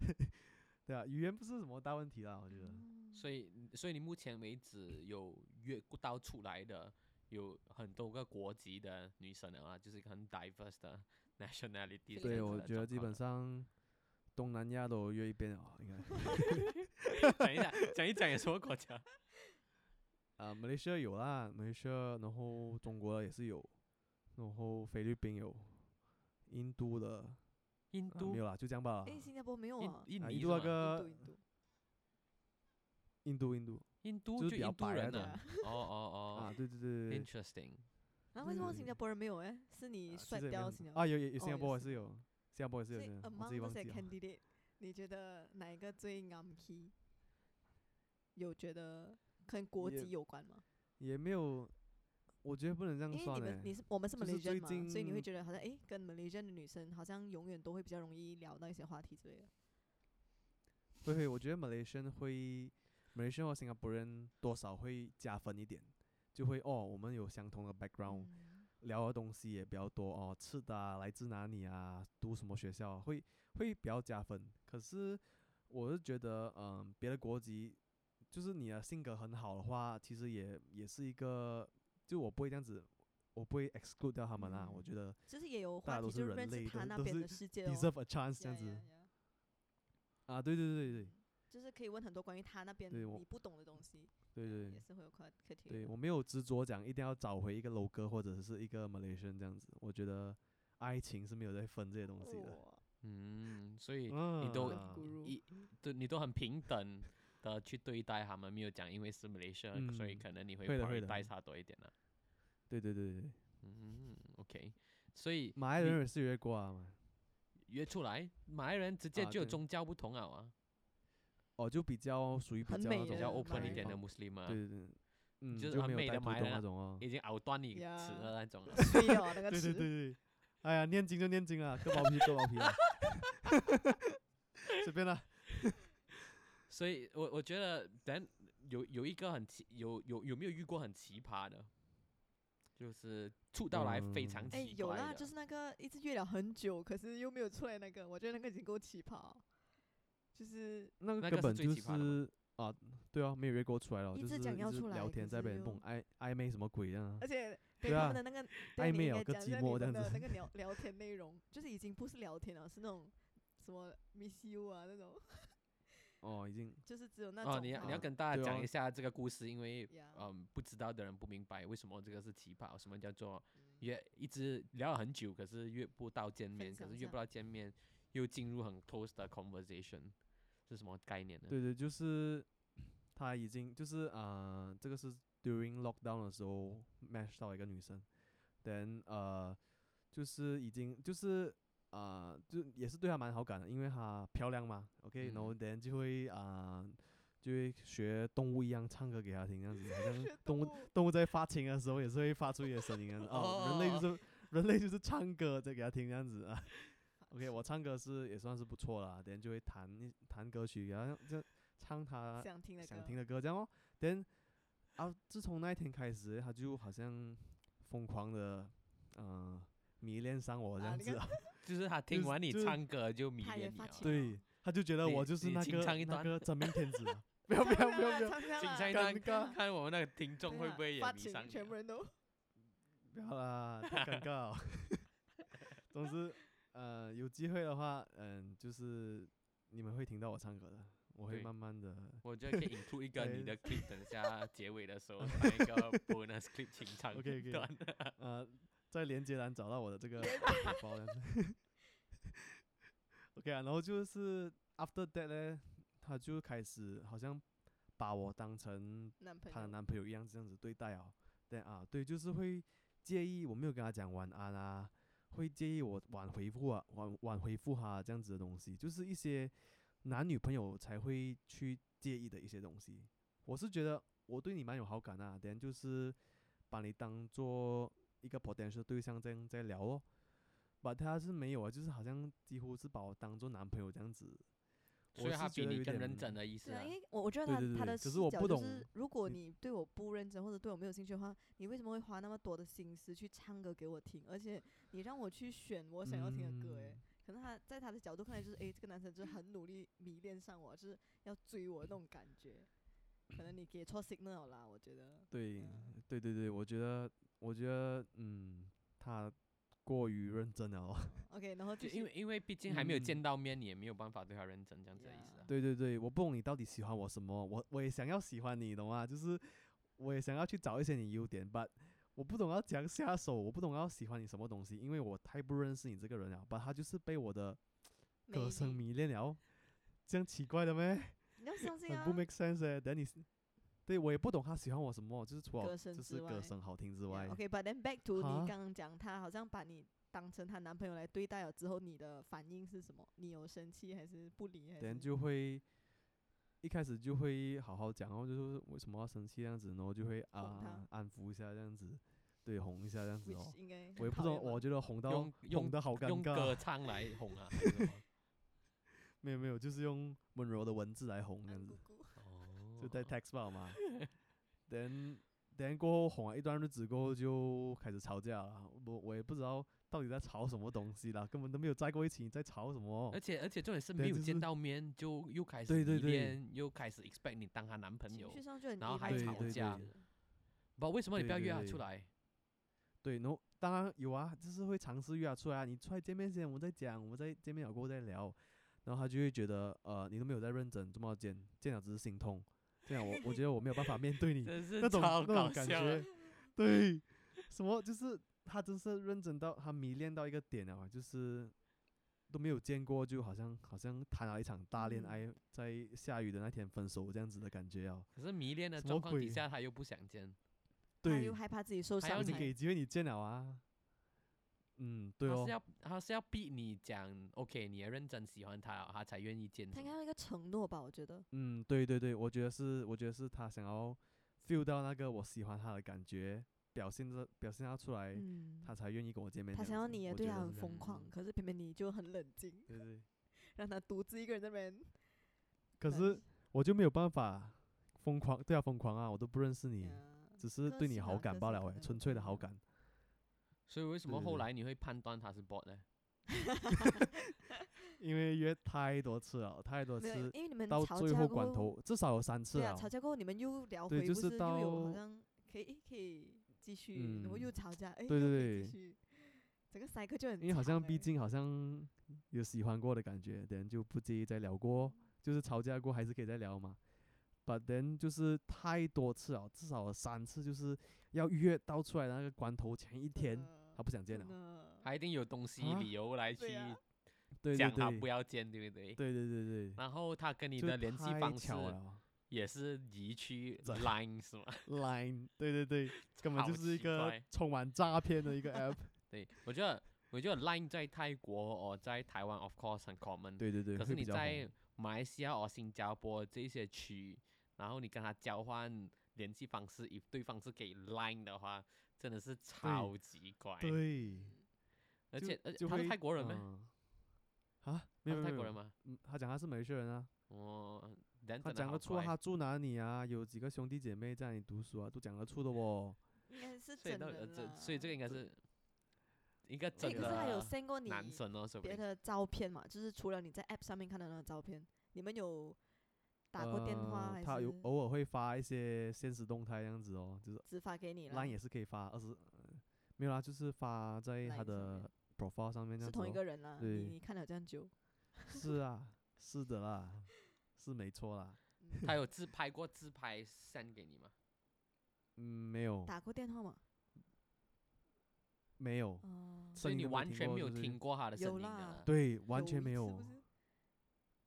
[LAUGHS] 对啊，语言不是什么大问题啦，我觉得。嗯所以所以你目前为止有约到出来的有很多个国籍的女生了啊，就是一个很 diverse 的 [LAUGHS] nationality 这对，我觉得基本上东南亚都约一遍啊，应该。[LAUGHS] 讲一下讲一讲有什么国家？啊，马来西亚有啦，马来西亚，然后中国也是有，然后菲律宾有，印度的、啊、印度没有啦，就这样吧。诶，新加坡没有印啊，啊印度那个 [LAUGHS] 印度印度印度印度印度就是比较白那人啊，[LAUGHS] 哦哦啊，哦对对对对。，interesting。然后为什么新加坡人没有哎？是你甩掉新加坡？啊，有有有新加坡也是有，新加坡也是有 among 这些忘记了。candidate，你觉得哪一个最啱 key？有觉得跟国籍有关吗？也没有，我觉得不能这样因为算呢。你们你是我们是就是 Malaysian 嘛，最所以你会觉得好像诶，跟 Malaysian 的女生好像永远都会比较容易聊到一些话题之类的。会会，我觉得马来西亚会，马来西亚和新加坡人多少会加分一点，就会哦，我们有相同的 background，、嗯聊的东西也比较多哦，吃的啊，来自哪里啊，读什么学校啊，会会比较加分。可是我是觉得，嗯，别的国籍，就是你的性格很好的话，其实也也是一个，就我不会这样子，我不会 exclude 掉他们啦。我觉得就是也有话题，就是人类认识他那边的世界哦。deserve a chance 这样子啊，对对对对就是可以问很多关于他那边对我你不懂的东西，对对也是会有课课题。对，我没有执着讲一定要找回一个 local 或者是一个 Malaysian 这样子，我觉得爱情是没有在分这些东西的。哇嗯，所以嗯，你都一对你都很平等的去对待他们，没有讲因为是 Malaysia，、所以嗯可能你会会的会的 prioritize 他多一点了。对对对对，嗯，OK，所以马来人也是约过啊嘛。约出来，马来人直接就有宗教不同了啊，哦，就比较属于比较那种比较 open 一点的方 Muslim 啊，对对对，嗯，就是很美的马来人啊那种哦。已经咬断你呀齿的那种了。[LAUGHS] 对哦，那个 [LAUGHS] 对对对对，哎呀，念经就念经啊，割包皮割包皮啊，[LAUGHS] 随便啦。所以我我觉得，但有有一个很奇，有有有没有遇过很奇葩的？就是出道来非嗯常奇哎、怪有啦，的就是那个一直约了很久，可是又没有出来那个，我觉得那个已经够奇葩。就是那个那根本就最奇葩的吗是啊，对啊，没有约过出来了，一直就是讲要出来直聊天在被人蹦暧暧昧什么鬼啊而？[LAUGHS] 且对他们的那个暧昧有个寂该讲一下你寞这样子们的那个 [LAUGHS] 聊聊天内容，就是已经不是聊天了，是那种什么 miss you 啊那种，哦，已经。就是只有那种哦，你要你要啊跟大家讲一下这个故事，因为呀嗯不知道的人不明白为什么这个是奇葩，什么叫做嗯。约一直聊了很久，可是约不到见面，可是约不到见面又进入很 close 的 conversation，是什么概念呢？对对，就是 [COUGHS] 他已经就是啊、呃这个是 during lockdown 的时候 match 到一个女生，then 呃，就是已经就是啊、呃就也是对她蛮好感的，因为她漂亮嘛，OK，、然后嗯 then 就会啊、就会学动物一样唱歌给她听，这样子，[LAUGHS] 好像动物动物在发情的时候也是会发出一些声音哦，人类就是人类就是唱歌在给她听这样子啊。OK，我唱歌是也算是不错啦，等下就会弹弹歌曲，然后就唱她想听的歌，想听的歌，这样哦。等啊，自从那一天开始，她就好像疯狂的嗯、呃迷恋上我这样子啊。[LAUGHS] 就是他就是听完你唱歌就迷恋你了。对，他就觉得我就是那个那唱一段个真命天子啊。[LAUGHS] 不要不要不要不要 [LAUGHS] 请唱一段，歌看我们那个听众会不会也迷上你啊？全部人都不要啦，太尴尬了。总之，呃，有机会的话，嗯、就是你们会听到我唱歌的，我会慢慢的。我觉得可以 include 一个你的 clip，等下结尾的时候放一个 bonus clip 清唱 OK，OK 一段。呃，在连接栏找到我的这个包。[LAUGHS] OK 啊，然后就是 after that 呢，他就开始好像把我当成男朋友，她的男朋友一样这样子对待哦。对啊，对，就是会介意我没有跟他讲晚安啊，会介意我晚回复啊，晚晚回复他这样子的东西，就是一些男女朋友才会去介意的一些东西。我是觉得我对你蛮有好感啊，等就是把你当做一个 potential 对象这样在聊哦。把他是没有啊，就是好像几乎是把我当做男朋友这样子。我所以他觉得有比你更认真的意思对因。为我我觉得他他的视角就我不懂是，如果嗯你对我不认真或者对我没有兴趣的话，你为什么会花那么多的心思去唱歌给我听？而且你让我去选我想要听的歌，诶、嗯可能他在他的角度看来就是，诶，这个男生就是很努力迷恋上我，就是要追我那种感觉。可能你给错 signal 啦，我觉得。对嗯对对对，我觉得我觉得嗯，他过于认真了哦。[LAUGHS] OK，然后就就是因为因为毕竟还没有见嗯到面，你也没有办法对他认真这样子的意思啊。对对对，我不懂你到底喜欢我什么，我我也想要喜欢你，懂吗？就是我也想要去找一些你优点，but 我不懂要怎样下手，我不懂要喜欢你什么东西，因为我太不认识你这个人了。but 他就是被我的歌声迷恋了，这样奇怪的咩？你要相信啊很不，make sense 哎。等你是，对我也不懂他喜欢我什么，就是除了歌声就是歌声好听之外 Yeah, OK，but、then back to 你刚刚讲，他好像把你当成他男朋友来对待了之后，你的反应是什么？你有生气还是不理？还等就会一开始就会好好讲，然后就是为什么要生气这样子，然后就会哄啊安抚一下这样子，对，哄一下这样子哦。应该我也不知道，我觉得哄到用用哄的好尴用歌，[LAUGHS] 唱来哄啊，没有没有，就是用温柔的文字来哄这样子，就在 text 吧嘛。等等 [LAUGHS] 过后哄完一段日子过后就开始吵架了，我我也不知道到底在吵什么东西啦，根本都没有在过一起，你在吵什么而？且而且重点是没有见到面就又开始对对对，又开始 expect 你当她男朋友然后还吵我架。不，为什么你不要约她对对对。出来？对，然后当然有啊，就是会尝试约他出来啊，你出来见面先，我们再讲，我们再见面了过后再聊，然后他就会觉得，呃，你都没有在认真，这么要见，见了只是心痛，这样我我觉得我没有办法面对你那种那种感觉，对，什么就是他真是认真到他迷恋到一个点啊，就是都没有见过，就好像好像谈了一场大恋嗯。爱，在下雨的那天分手这样子的感觉啊，可是迷恋的状况底下，他又不想见，他对又，害怕自己受还有你给机会你见了啊，嗯，对哦他是，要他是要逼你讲，OK，你也认真喜欢他，他才愿意见你。他应该要一个承诺吧？我觉得，嗯，对对对，我觉得是，我觉得是他想要 feel 到那个我喜欢他的感觉，表现着表现要出来，嗯，他才愿意跟我见面。他想要你也对他很疯狂，可是偏偏你就很冷静，对对。[LAUGHS] 让他独自一个人在那边。可是我就没有办法疯狂对他疯狂啊，我都不认识你，呀只是对你好感罢了诶，性可能纯粹的好感。所以为什么后来你会判断他是 bot 呢？[LAUGHS] 因为约太多次了，太多，次，因为你们到最后关，头至少有三次对啊，了吵。架过后你们又聊回，对就是不是又有好到像可以可以继续，然后嗯又吵架，哎，对又可以对对继续，整个 cycle 就很因为好像毕竟好像有喜欢过的感觉，等就不介意再聊过，就是吵架过还是可以再聊嘛。But then 就是太多次了，至少有三次，就是要约到出来的那个关头前一天，他不想见真了。他一定有东西啊？理由来去讲他，不要见，对不对？对对对对，然后他跟你的联系方式也是移去 Line 是吗？Line，对对对，[LAUGHS] 根本就是一个充满诈骗的一个 [LAUGHS] app。对，我觉得我觉得 Line 在泰国哦，在台湾 of course 很 common，对对对，可是你在马来西亚哦、新加坡这些区，然后你跟他交换联系方式，if 对方是给 Line 的话，真的是超级乖。对，而且而且他是泰国人吗？嗯啊，没有泰国人吗？嗯，他讲他是马来西亚人啊，哦，他讲得出他住哪里啊，有几个兄弟姐妹在那里读书啊，都讲得出的哦。[LAUGHS] 应该是所以真人所以这个应该是一个真的可是他有的 send 过你男生哦。别的照片嘛？就是除了你在 app 上面看到那个照片，你们有打过电话他有偶尔会发一些现实动态这样子哦，就是只发给你了 Line？也是可以发二十，呃没有啦，就是发在他的 profile 上面这样子、是同一哦。个人啦，你对你看了这样久，是啊，[LAUGHS] 是的啦，是没错啦。嗯他有自拍过自拍 send 给你吗？嗯，没有，打过电话吗？没有，哦，所以你完全没有听过他的声音的啦。对，完全没有。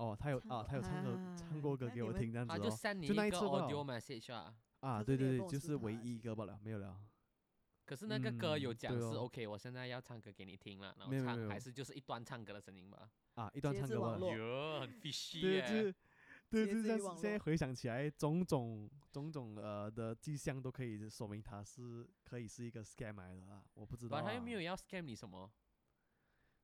哦，他有啊，他有唱歌、啊唱过歌给我听这样子哦。就那一次吧。audio message 啊。对对对，就是是唯一一个罢了，没有了。[LAUGHS] 可是那个歌有嗯讲是 OK，我现在要唱歌给你听了，然后唱还是就是一段唱歌的声音吧？啊，一段唱歌哟，很 fishy 对，耶。就是现在回想起来，种种种种呃的迹象都可以说明他是可以是一个 scam 来的啊，我不知道、他又没有要 scam 你什么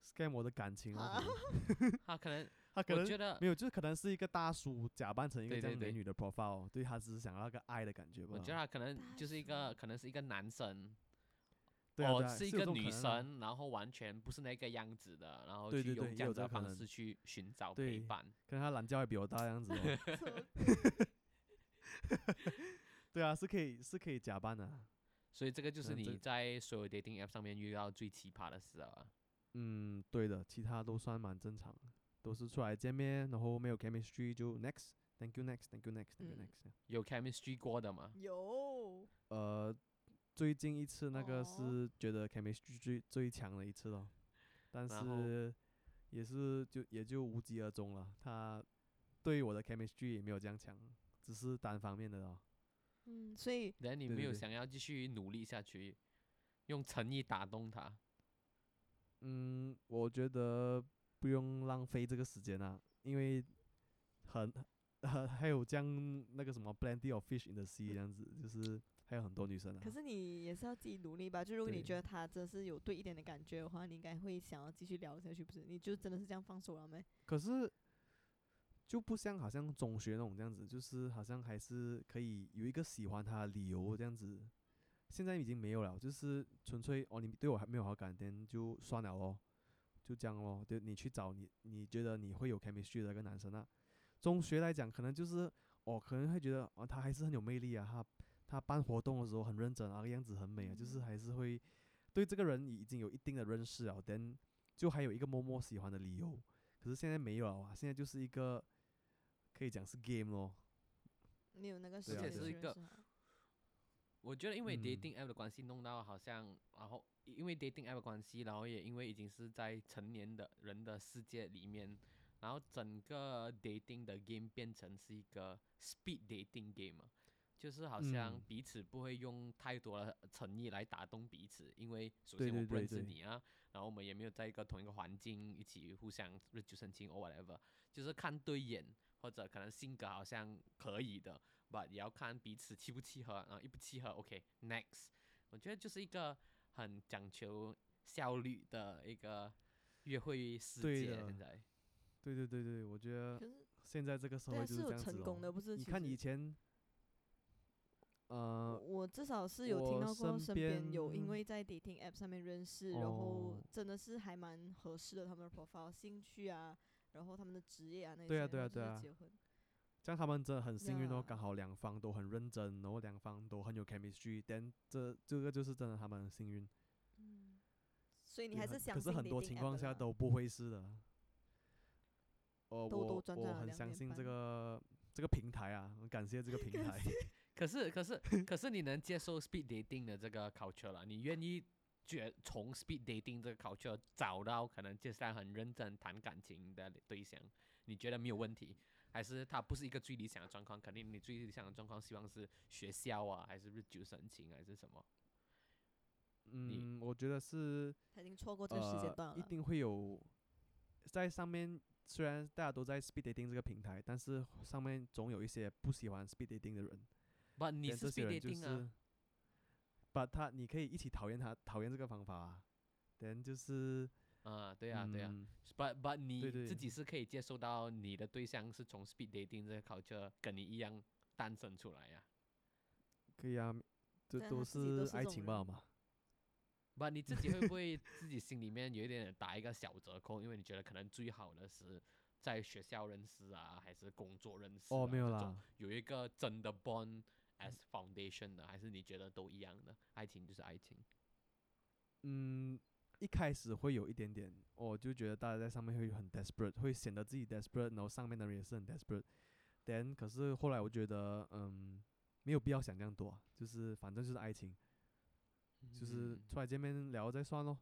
，scam 我的感情啊 [LAUGHS] 他可能他可能我觉得没有，就是可能是一个大叔假扮成一个这样美女的 profile，对他只是想要那个爱的感觉吧。我觉得他可能就是一个可能是一个男生，对啊，哦对啊有这是一个女种可能啊生，然后完全不是那个样子的，然后去用这样的方式去寻找陪对伴。可能他懒觉还比我大这样子哦。[LAUGHS] [LAUGHS] 对啊，是可以是可以假扮的啊。所以这个就是你在所有 dating app 上面遇到最奇葩的事啊。嗯，对的，其他都算蛮正常的，都是出来见面，然后没有 chemistry 就 next，thank you next，thank you next，thank you 嗯 next。有 chemistry 过的吗？有呃，最近一次那个哦是觉得 chemistry 最最强的一次了，但是也是就也就无疾而终了。他对我的 chemistry 也没有这样强，只是单方面的哦。嗯，所以然你没有想要继续努力下去，用诚意打动他。嗯，我觉得不用浪费这个时间啊，因为很呃 [LAUGHS] 还有这样那个什么 plenty of fish in the sea 这样子，就是还有很多女生啊可。是你也是要自己努力吧？就如果你觉得他真是有对一点的感觉的话，你应该会想要继续聊下去，不是？你就真的是这样放手了没？可是就不像好像中学那种这样子，就是好像还是可以有一个喜欢他的理由这样子。现在已经没有了，就是纯粹哦，你对我还没有好感，then 就算了咯，就这样咯。就你去找你你觉得你会有 chemistry 的一个男生啊。中学来讲，可能就是哦，可能会觉得哦，他还是很有魅力啊，他他办活动的时候很认真啊，样子很美啊，就是嗯还是会对这个人已经有一定的认识了，then 就还有一个默默喜欢的理由。可是现在没有了啊，现在就是一个可以讲是 game 咯。你有那个时对啊对啊间去是一个我觉得因为嗯 dating app 的关系，弄到好像，然后因为 dating app 的关系，然后也因为已经是在成年的人的世界里面，然后整个 dating 的 game 变成是一个 speed dating game 嘛，就是好像嗯彼此不会用太多的诚意来打动彼此，因为首先我不认识你啊，然后我们也没有在一个同一个环境一起互相日久生情 or whatever，就是看对眼或者可能性格好像可以的。But 也要看彼此契不契合啊，一不契合，OK，next，、我觉得就是一个很讲求效率的一个约会时间。对在对对对对，我觉得现在这个社会就是是这有样子成功的，哦。不是？你看以前，呃，我至少是有听到过身身边有因为在 dating app 上面认识，然后哦真的是还蛮合适的，他们的 profile、兴趣啊，然后他们的职业啊那些，对啊对啊对啊结婚。这样他们真的很幸运哦刚好两方都很认真，然后两方都很有 chemistry，但这这个就是真的他们很幸运。嗯，所以你还是想可是很多情况下都不会是的。哦，兜兜我我很相信这个这个平台啊，很感谢这个平台。[LAUGHS] 可是可是 [LAUGHS] 可是你能接受 speed dating 的这个 culture 了？你愿意觉从 speed dating 这个 culture 找到可能接下来很认真谈感情的对象？你觉得没有问题？还是它不是一个最理想的状况？肯定你最理想的状况希望是学校啊，还是日久生情，还是什么？嗯，我觉得是他已经错过这个时间段呃，了。一定会有在上面。虽然大家都在 speed dating 这个平台，但是上面总有一些不喜欢 speed dating 的人。不，你是 speed dating 啊是，把他你可以一起讨厌他，讨厌这个方法啊。then 就是啊，对啊对啊。嗯 But but 你对对自己是可以接受到你的对象是从 speed dating 这个 culture 跟你一样诞生出来呀、可以啊，这都是爱情罢了嘛。不，你自己会不会自己心里面有一点点打一个小折扣？因为你觉得可能最好的是在学校认识啊，还是工作认识、啊？哦，没有啦，有一个真的 bond as foundation 的，还是你觉得都一样的？爱情就是爱情。嗯，一开始会有一点点，我就觉得大家在上面会很 desperate，会显得自己 desperate，然后上面的人也是很 desperate。then 可是后来我觉得，嗯，没有必要想这样多啊，就是反正就是爱情，就是嗯出来见面聊再算咯。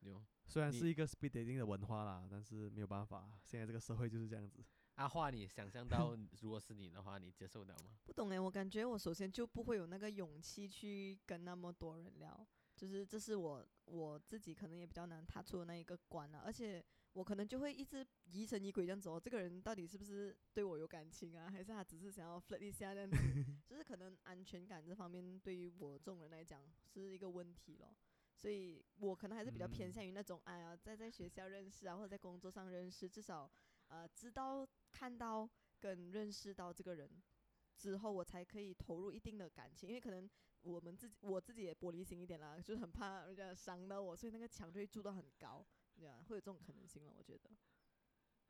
有 [LAUGHS] 虽然是一个 speed dating 的文化啦，但是没有办法，现在这个社会就是这样子。阿华，你想象到 [LAUGHS] 如果是你的话，你接受了吗？不懂诶，我感觉我首先就不会有那个勇气去跟那么多人聊，就是这是我我自己可能也比较难踏出的那一个关啊，而且我可能就会一直疑神疑鬼这样子哦，这个人到底是不是对我有感情啊，还是他只是想要 flirt 一下这样子，[LAUGHS] 就是可能安全感这方面对于我这种人来讲是一个问题咯。所以我可能还是比较偏嗯。向于那种，哎呀，在在学校认识啊，或者在工作上认识，至少呃知道看到跟认识到这个人之后，我才可以投入一定的感情，因为可能我们自己我自己也玻璃心一点啦，[LAUGHS] 就是很怕人家伤到我，所以那个墙就会筑到很高，这样会有这种可能性了，我觉得。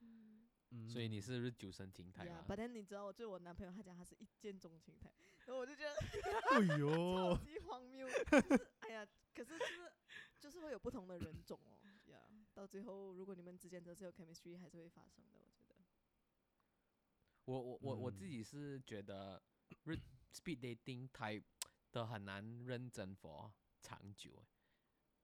嗯，所以你是不是九神情态呀嘛？，but then 你知道，我就是我男朋友，他讲他是一见钟情态，[LAUGHS] 然后我就觉得哎 [LAUGHS] 超，级荒谬，就是哎呀，可是就是就是会有不同的人种哦，呀，到最后如果你们之间都是有 chemistry，还是会发生的，我觉得。我我我我自嗯己是觉得 speed dating type 的很难认真 for 长久欸。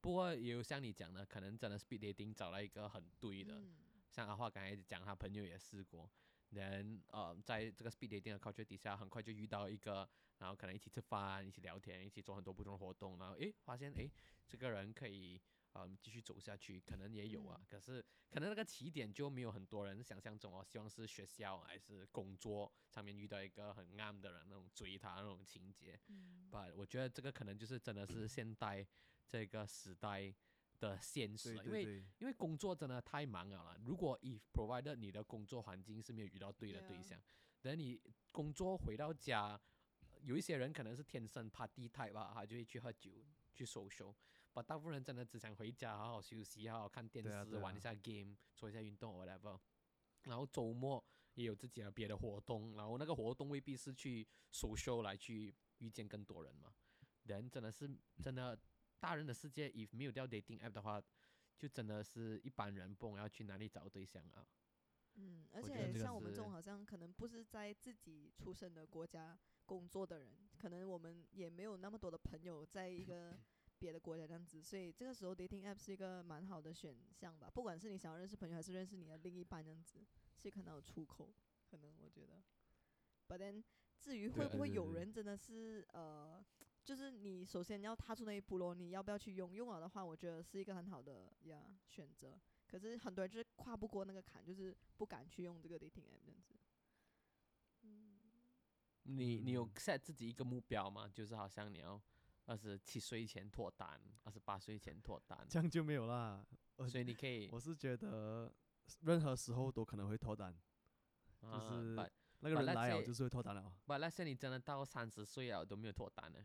不过也有像你讲的，可能真的 speed dating 找到一个很对的，嗯像阿华刚才讲，他朋友也试过，人呃，在这个 speed dating 的 culture 底下，很快就遇到一个，然后可能一起吃饭，一起聊天，一起做很多不同的活动，然后诶，发现诶，这个人可以嗯继续走下去，可能也有啊，嗯可是可能那个起点就没有很多人想象中哦，希望是学校还是工作上面遇到一个很暗的人那种追他那种情节，嗯不，我觉得这个可能就是真的是现代这个时代的现实啊，因为对对对，因为工作真的太忙了啦。如果 if provided 你的工作环境是没有遇到对的对象，等你工作回到家，有一些人可能是天生 party type 吧，他就会去喝酒去 social。把大部分人真的只想回家好好休息，好好看电视，对啊对啊玩一下 game，做一下运动 whatever。然后周末也有自己的别的活动，然后那个活动未必是去 social 来去遇见更多人嘛。人真的是真的，大人的世界，if 没有掉 dating app 的话，就真的是一般人不懂要去哪里找对象啊。嗯，而我觉得这个且像我们这是种好像可能不是在自己出生的国家工作的人，可能我们也没有那么多的朋友在一个 [LAUGHS] 别的国家这样子，所以这个时候 dating app 是一个蛮好的选项吧。不管是你想要认识朋友，还是认识你的另一半这样子，是一个很好出口。可能我觉得，but then 至于会不会有人真的是呃，就是你首先要踏出那一步咯，你要不要去用？用了的话，我觉得是一个很好的呀选择。可是很多人就是跨不过那个坎，就是不敢去用这个 dating app 这样子。嗯，你你有嗯 set 自己一个目标吗？就是好像你要二十七岁前脱单，二十八岁前脱单，这样就没有啦。呃所以你可以 [LAUGHS] 我是觉得任何时候都可能会脱单，啊是那个人来了就是会脱单了。不，那些你真的到三十岁了都没有脱单呢？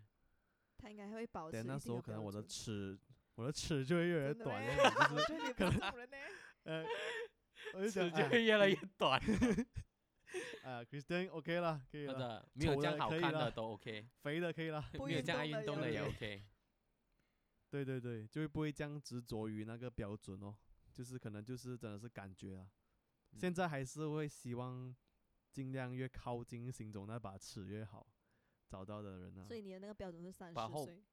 他应该会保持等那时候可能我的尺，我的尺就会越来越短，咩这样子就我是觉得你不是这种人呢。呃，[LAUGHS] 我就齿想就会越来越短，[LAUGHS] 啊，Christian OK 了，可以了，没有这样好看的都 OK，肥的可以了。[LAUGHS] 没有这样爱运动的也也 OK。对对对，就会不会这样执着于那个标准哦，就是可能就是真的是感觉啊。现嗯在还是会希望尽量越靠近心中那把尺越好，找到的人啊。所以你的那个标准是三十岁，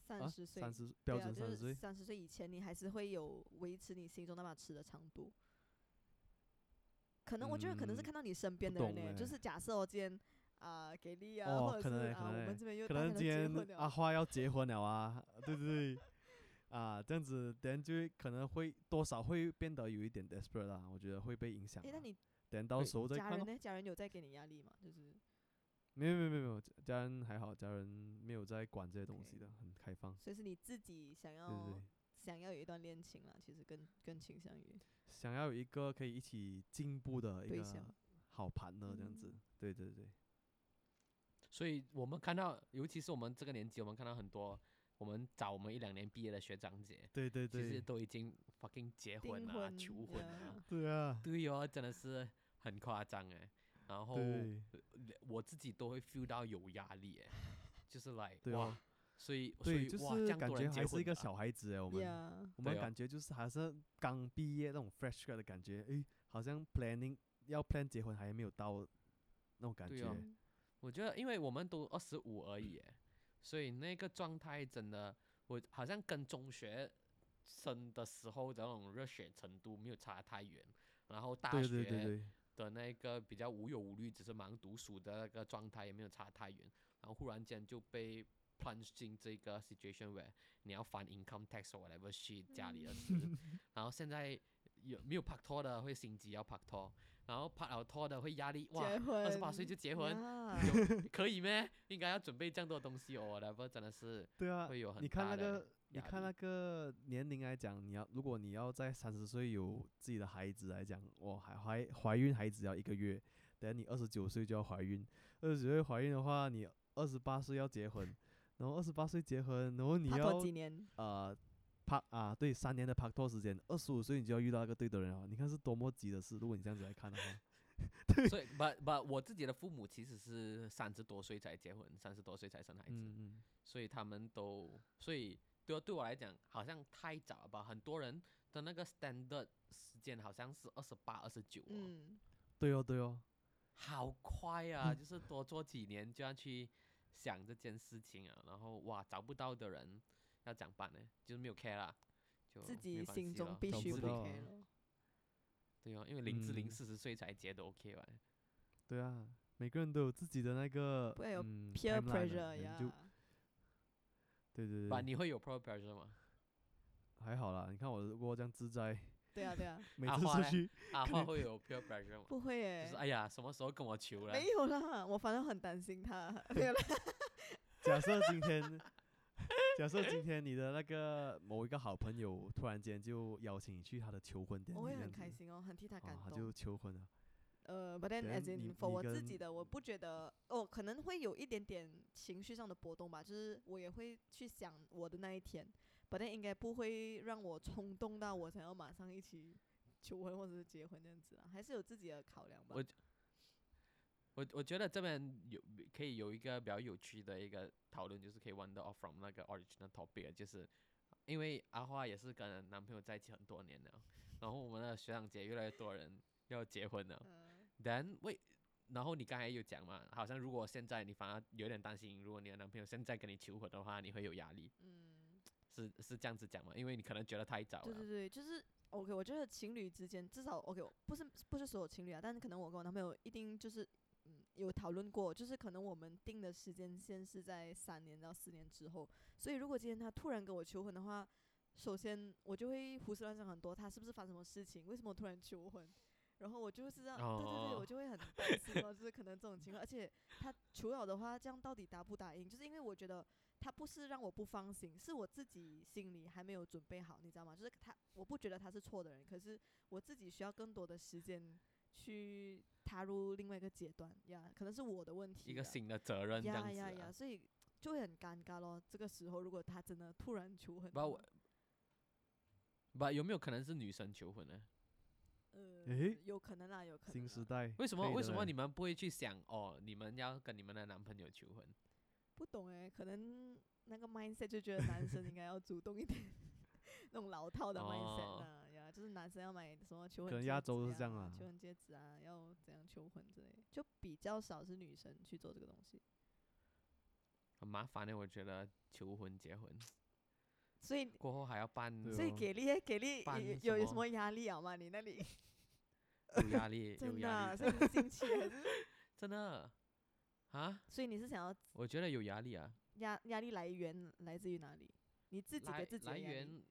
三啊，十岁，三十标准三十岁，三十岁以前，你还是会有维持你心中那把尺的长度。可能我觉得可能是嗯看到你身边的人呢，就是假设我今天啊、给力啊，哦或者是啊我们这边又可能今天阿花要结婚了啊，[LAUGHS] 对不对，啊，这样子，等就会可能会多少会变得有一点 desperate 啦，我觉得会被影响诶，啦。那你等到时候再。家人呢？家人有在给你压力吗？就是没有没有没有没有，家人还好，家人没有在管这些东西的，很开放。所以是你自己想要对，想要有一段恋情啦，其实更更倾向于想要有一个可以一起进步的一个象。好 partner 这样子。嗯。对对对，所以我们看到，尤其是我们这个年纪，我们看到很多我们早我们一两年毕业的学长姐，对对其实对，都已经 fucking 结订婚啊、婚求婚啊。呀，对啊，对哦，真的是很夸张哎。然后对。我自己都会 feel 到有压力哎，就是来对哦。哇，所以所对，以就是感觉还是一个小孩子哎，我们呀，我们感觉就是还是刚毕业那种 fresh 的感觉，诶，好像 planning 要 plan 结婚还没有到那种感觉。我觉得，因为我们都二十五而已，所以那个状态真的，我好像跟中学生的时候的那种热血程度没有差太远。然后大对对对学对，的那个比较无忧无虑，只是忙读书的那个状态也没有差太远。然后忽然间就被 plunge 进这个 situation where 你要还 income tax or whatever shit 家里的事，[LAUGHS] 然后现在有没有拍拖的会心急要拍拖，然后拍了拖的会压力哇，二十八岁就结婚，有 [LAUGHS] 可以咩？应该要准备这样多东西哦，whatever 真的是对啊会有，很你看大的那个，你看那个年龄来讲，你要如果你要在三十岁有自己的孩子来讲，哇，还怀怀孕孩子要一个月，等你二十九岁就要怀孕，二十九岁怀孕的话，你二十八岁要结婚，然后二十八岁结婚，然后你要几年？呃拍啊，对，三年的拍拖时间，二十五岁你就要遇到那个对的人啊，你看是多么急的事，如果你这样子来看的话，[LAUGHS] 对所以不不，我自己的父母其实是三十多岁才结婚，三十多岁才生孩子。嗯嗯，所以他们都，所以对对我来讲好像太早了吧？很多人的那个 standard 时间好像是二十八、二十九，嗯，对哦对哦，好快啊！就是多做几年就要去想这件事情啊，然后哇，找不到的人要怎么办呢？就是没有 care 啦，就自己心中必须找不了。对哦，因为林志玲嗯四十岁才结都 OK 吧？对啊，每个人都有自己的那个不会有嗯 peer pressure 你呀，就对对吧，对，你会有 peer pressure 吗？还好啦，你看我如果这样自在，对啊对啊，[LAUGHS] 每阿花嘞？次出去，阿花会有 peer pressure 吗？不会耶。就是，哎呀，什么时候跟我求了？没有啦，我反正很担心他，[LAUGHS] 没有啦，假设今天，[LAUGHS] 假设今天你的那个某一个好朋友突然间就邀请你去他的求婚典礼，我会很开心哦，很替他感哦，他动。就。求婚了，呃，but then then as in for 我自己的，我不觉得哦，可能会有一点点情绪上的波动吧，就是我也会去想我的那一天，but then 应该不会让我冲动到我想要马上一起求婚或者是结婚这样子啊，还是有自己的考量吧。我。我我觉得这边有可以有一个比较有趣的一个讨论，就是可以 wander off from 那个 original topic，就是因为阿花也是跟男朋友在一起很多年了，然后我们的学长姐越来越多人要结婚了嗯，，then 为然后你刚才有讲嘛，好像如果现在你反而有点担心，如果你的男朋友现在跟你求婚的话，你会有压力，嗯，是是这样子讲嘛？因为你可能觉得太早了，对对对，就是 OK。我觉得情侣之间至少 OK，不是不是所有情侣啊，但是可能我跟我男朋友一定就是嗯有讨论过，就是可能我们定的时间线是在三年到四年之后，所以如果今天他突然跟我求婚的话，首先我就会胡思乱想很多，他是不是发生什么事情？为什么突然求婚？然后我就是这样，对对对，哦我就会很担心哦，就是可能这种情况，而且他求了的话，这样到底答不答应？就是因为我觉得他不是让我不放心，是我自己心里还没有准备好，你知道吗？就是他，我不觉得他是错的人，可是我自己需要更多的时间去踏入另外一个阶段呀，可能是我的问题。一个新的责任这样子、啊。呀呀呀，所以就会很尴尬咯。这个时候，如果他真的突然求婚不我不有没有可能是女生求婚呢？呃，有可能啦，有可能。新时代为什么为什么你们不会去想哦，你们要跟你们的男朋友求婚？不懂哎，可能那个 mindset 就觉得男生应该要主动一点，那种老套的 mindset 哦啊，呀，就是男生要买什么求婚可能戒指亚洲是这样啊求婚戒指啊，要怎样求婚之类的，就比较少是女生去做这个东西。很麻烦的，我觉得求婚结婚所以，过后还要办，所以给力给力有有有什么压力啊吗？你那里有压力，[LAUGHS] 真的啊，所以你是近期还是？[LAUGHS] 真的啊，所以你是想要我觉得有压力啊。压压力来源来自于哪里？你自己来给自己的来压力。源，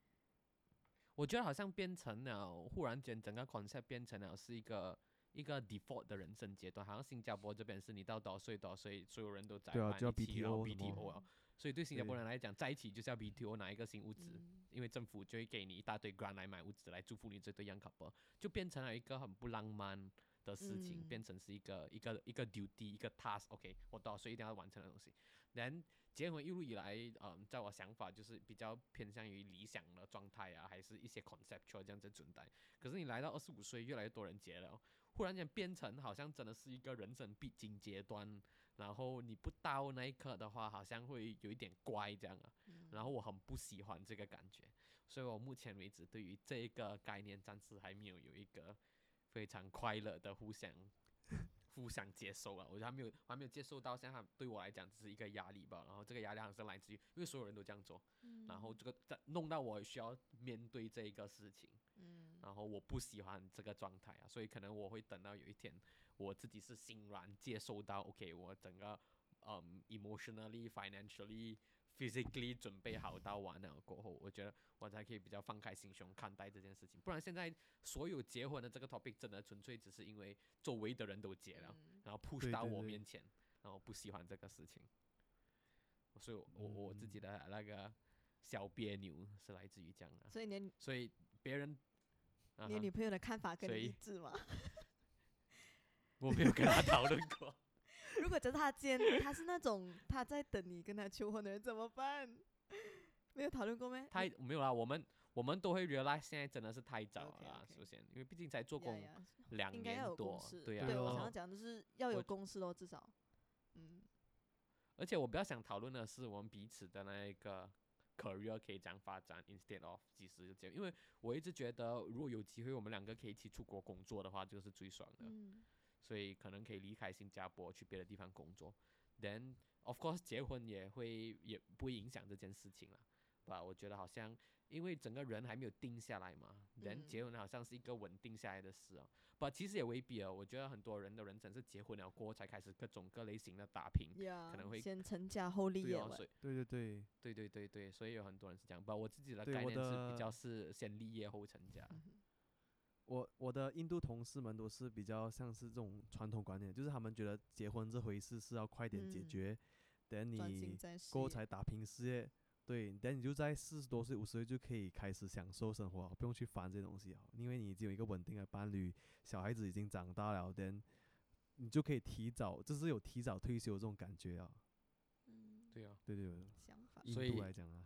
我觉得好像变成了，忽然间整个 concept 变成了是一个一个 default 的人生阶段，好像新加坡这边是你到多少岁多少岁，所有人都在办对啊就要一起然后 BTO 什么。BTO 啊，所以对新加坡人来讲，在一起就是要 BTO 拿一个新屋子，嗯。因为政府就会给你一大堆 grant 来买屋子来祝福你这对 young couple，就变成了一个很不浪漫的事情，嗯变成是一个一个一个 duty 一个 task，OK，、我多少岁一定要完成的东西。然结婚一路以来，嗯，在我想法就是比较偏向于理想的状态啊，还是一些 conceptual 这样子存在。可是你来到二十五岁，越来越多人结了，忽然间变成好像真的是一个人生必经阶段，然后你不到那一刻的话，好像会有一点怪这样啊。嗯然后我很不喜欢这个感觉，所以我目前为止对于这一个概念暂时还没有有一个非常快乐的互相 [LAUGHS] 互相接受啊，我觉得还没有我还没有接受到，现在对我来讲只是一个压力吧。然后这个压力好像来自于，因为所有人都这样做，然后这个在弄到我需要面对这一个事情，嗯然后我不喜欢这个状态啊，所以可能我会等到有一天我自己是欣然接受到，OK，我整个嗯 emotionally、financially、physically 准备好到完了过后，我觉得我才可以比较放开心胸看待这件事情。不然现在所有结婚的这个 topic 真的纯粹只是因为周围的人都结了，嗯然后 push 到对对对我面前，然后不喜欢这个事情，所以我我我自己的那个小别扭是来自于这样的，所以你所以别人。啊你女朋友的看法跟你一致吗？[LAUGHS] 我没有跟他讨论过。[LAUGHS] 如果就是他今天他是那种他在等你跟他求婚的人怎么办？[LAUGHS] 没有讨论过没？太没有啦，我们我们都会 realize 现在真的是太早了首先，因为毕竟才做工呀呀两应该要年多。对啊。我想要讲的是要有我公司咯，至少，嗯，而且我比较想讨论的是我们彼此的那一个 career 可以这样发展，instead of 几时就结婚。因为我一直觉得，如果有机会我们两个可以一起出国工作的话，这个是最爽的。嗯所以可能可以离开新加坡去别的地方工作。Then of course 结婚也会也不会影响这件事情了。吧，我觉得好像因为整个人还没有定下来嘛，人、嗯结婚好像是一个稳定下来的事哦。不，其实也未必哦。我觉得很多人的人生是结婚了过后才开始各种各类型的打拼。呀，可能会先成家后立业对对对对，对对对对，所以有很多人是这样。不，我自己的概念是比较是先立业后成家。嗯 [LAUGHS] 我我的印度同事们都是比较像是这种传统观念，就是他们觉得结婚这回事是要快点解嗯。决，等你过后才打拼事业。对，等你就在四十多岁、五十岁就可以开始享受生活，不用去烦这些东西啊，因为你已经有一个稳定的伴侣，小孩子已经长大了，等你就可以提早，就是有提早退休这种感觉啊。嗯，对啊，对对对，想法。印所以度来讲啊，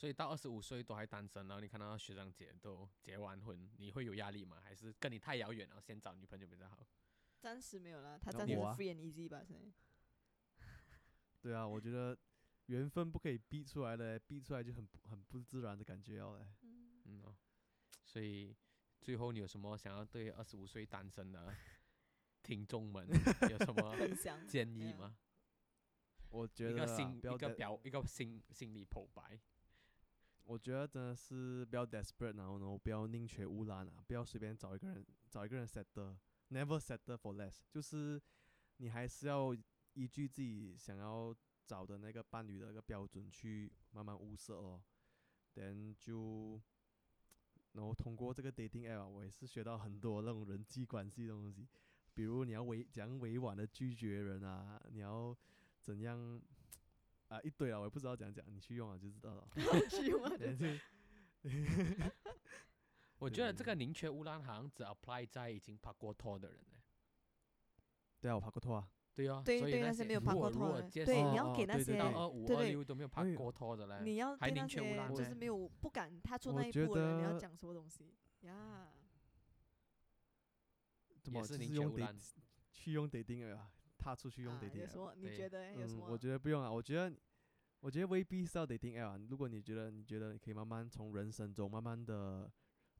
所以到二十五岁都还单身，然后你看到学长姐都结完婚，你会有压力吗？还是跟你太遥远了，先找女朋友比较好？暂时没有了，他暂时是那我啊 free and easy 吧，现在。对啊，我觉得缘分不可以逼出来的，逼出来就很不很不自然的感觉要嘞。嗯，嗯哦，所以最后你有什么想要对二十五岁单身的听众们有什么 [LAUGHS] 建议吗？我觉得啊个心一个表一个心心理剖白。我觉得真的是不要 desperate，然后呢，不要宁缺毋滥啊，不要随便找一个人找一个人 settle，never settle for less，就是你还是要依据自己想要找的那个伴侣的一个标准去慢慢物色哦。then 就，然后通过这个 dating app，我也是学到很多那种人际关系的东西，比如你要委怎样委婉的拒绝人啊，你要怎样啊一堆啊，我也不知道怎样讲，你去用啊就知道了。[LAUGHS] 去用啊，[LAUGHS] 对就就 [LAUGHS] 我对对觉得这个宁缺毋滥好像只 apply 在已经拍过拖的人呢。对啊，我拍过拖啊。对啊，对所以那对那些没有拍过拖的，对，绍你要给那些哦对对对到二五对对二六都没有拍因为过拖的嘞，你要对那还宁缺毋些滥呢就是没有不敢踏出那一步的人，你要得讲什么东西呀？怎么也是就是用宁缺毋 date 滥。去用 dating app 啊，踏出去用啊 dating app 什么？你觉得有什嗯，么？我觉得不用啊，我觉得，我觉得未必是要 dating app 啊。如果你觉得你觉得你可以慢慢从人生中慢慢的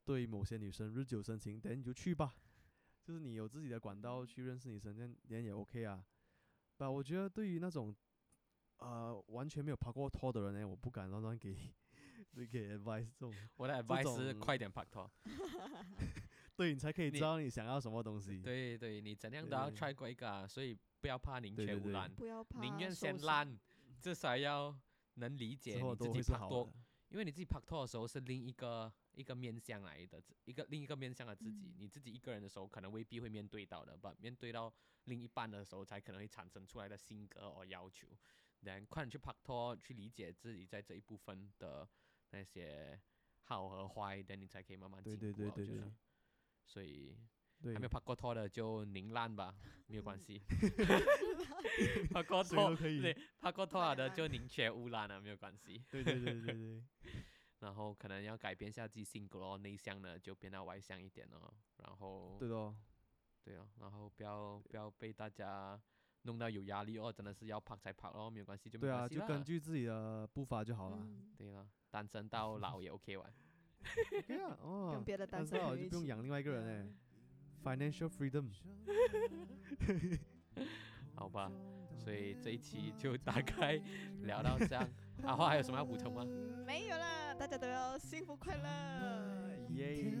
对某些女生日久生情，等你就去吧。就是你有自己的管道去认识女生，这样这样也 OK 啊。吧，我觉得对于那种呃完全没有拍过拖的人呢，我不敢乱乱给 [LAUGHS] 给 advice 这种，我的 advice 是快点拍拖。[LAUGHS] 对你才可以知道你想要什么东西。对对，你怎样都要对 try 过一个啊，所以不要怕宁缺毋滥，不要怕，宁愿先烂，至少要能理解你自己拍拖好。因为你自己拍拖的时候是另一个一个面向来的，一个另一个面向的自己。嗯你自己一个人的时候，可能未必会面对到的，把面对到另一半的时候，才可能会产生出来的性格和要求。然快点去拍拖，去理解自己在这一部分的那些好和坏，等你才可以慢慢进步对。对对对对我觉得，所以对还没有拍过拖的就宁烂吧，[LAUGHS] 没有关系。[LAUGHS] 拍过拖可以对，拍过拖了的就宁缺毋滥了，没有关系。对对对对对，[LAUGHS] 然后可能要改变一下自己性格哦，内向的就变到外向一点哦。然后对哦。对哦，然后不要不要被大家弄到有压力哦，真的是要拍才拍哦，没有关系就没对啊，关系啦就根据自己的步伐就好了。嗯，对了，单身到老也 OK 玩。[LAUGHS] OK 啊，[LAUGHS] 哦，跟别的单身朋友一起不用养另外一个人哎嗯，financial freedom。[LAUGHS] 好吧，所以这一期就大概聊到这样。阿花还有什么要补充吗？没有了，大家都要幸福快乐，耶，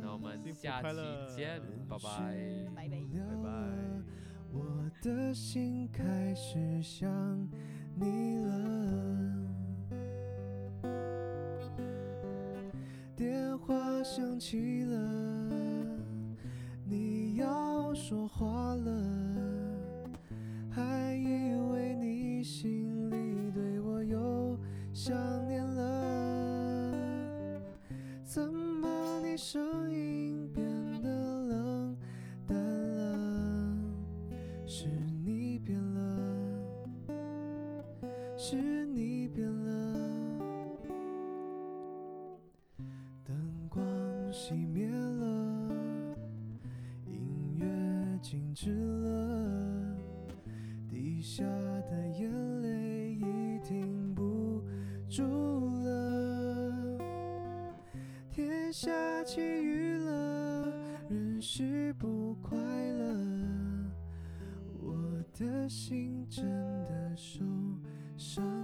那我们下期见，拜拜。拜拜。拜拜。我的心开始想你了，电话响起了，你要说话了，还以为你心里对我又想念了，怎么你声音的心真的受伤。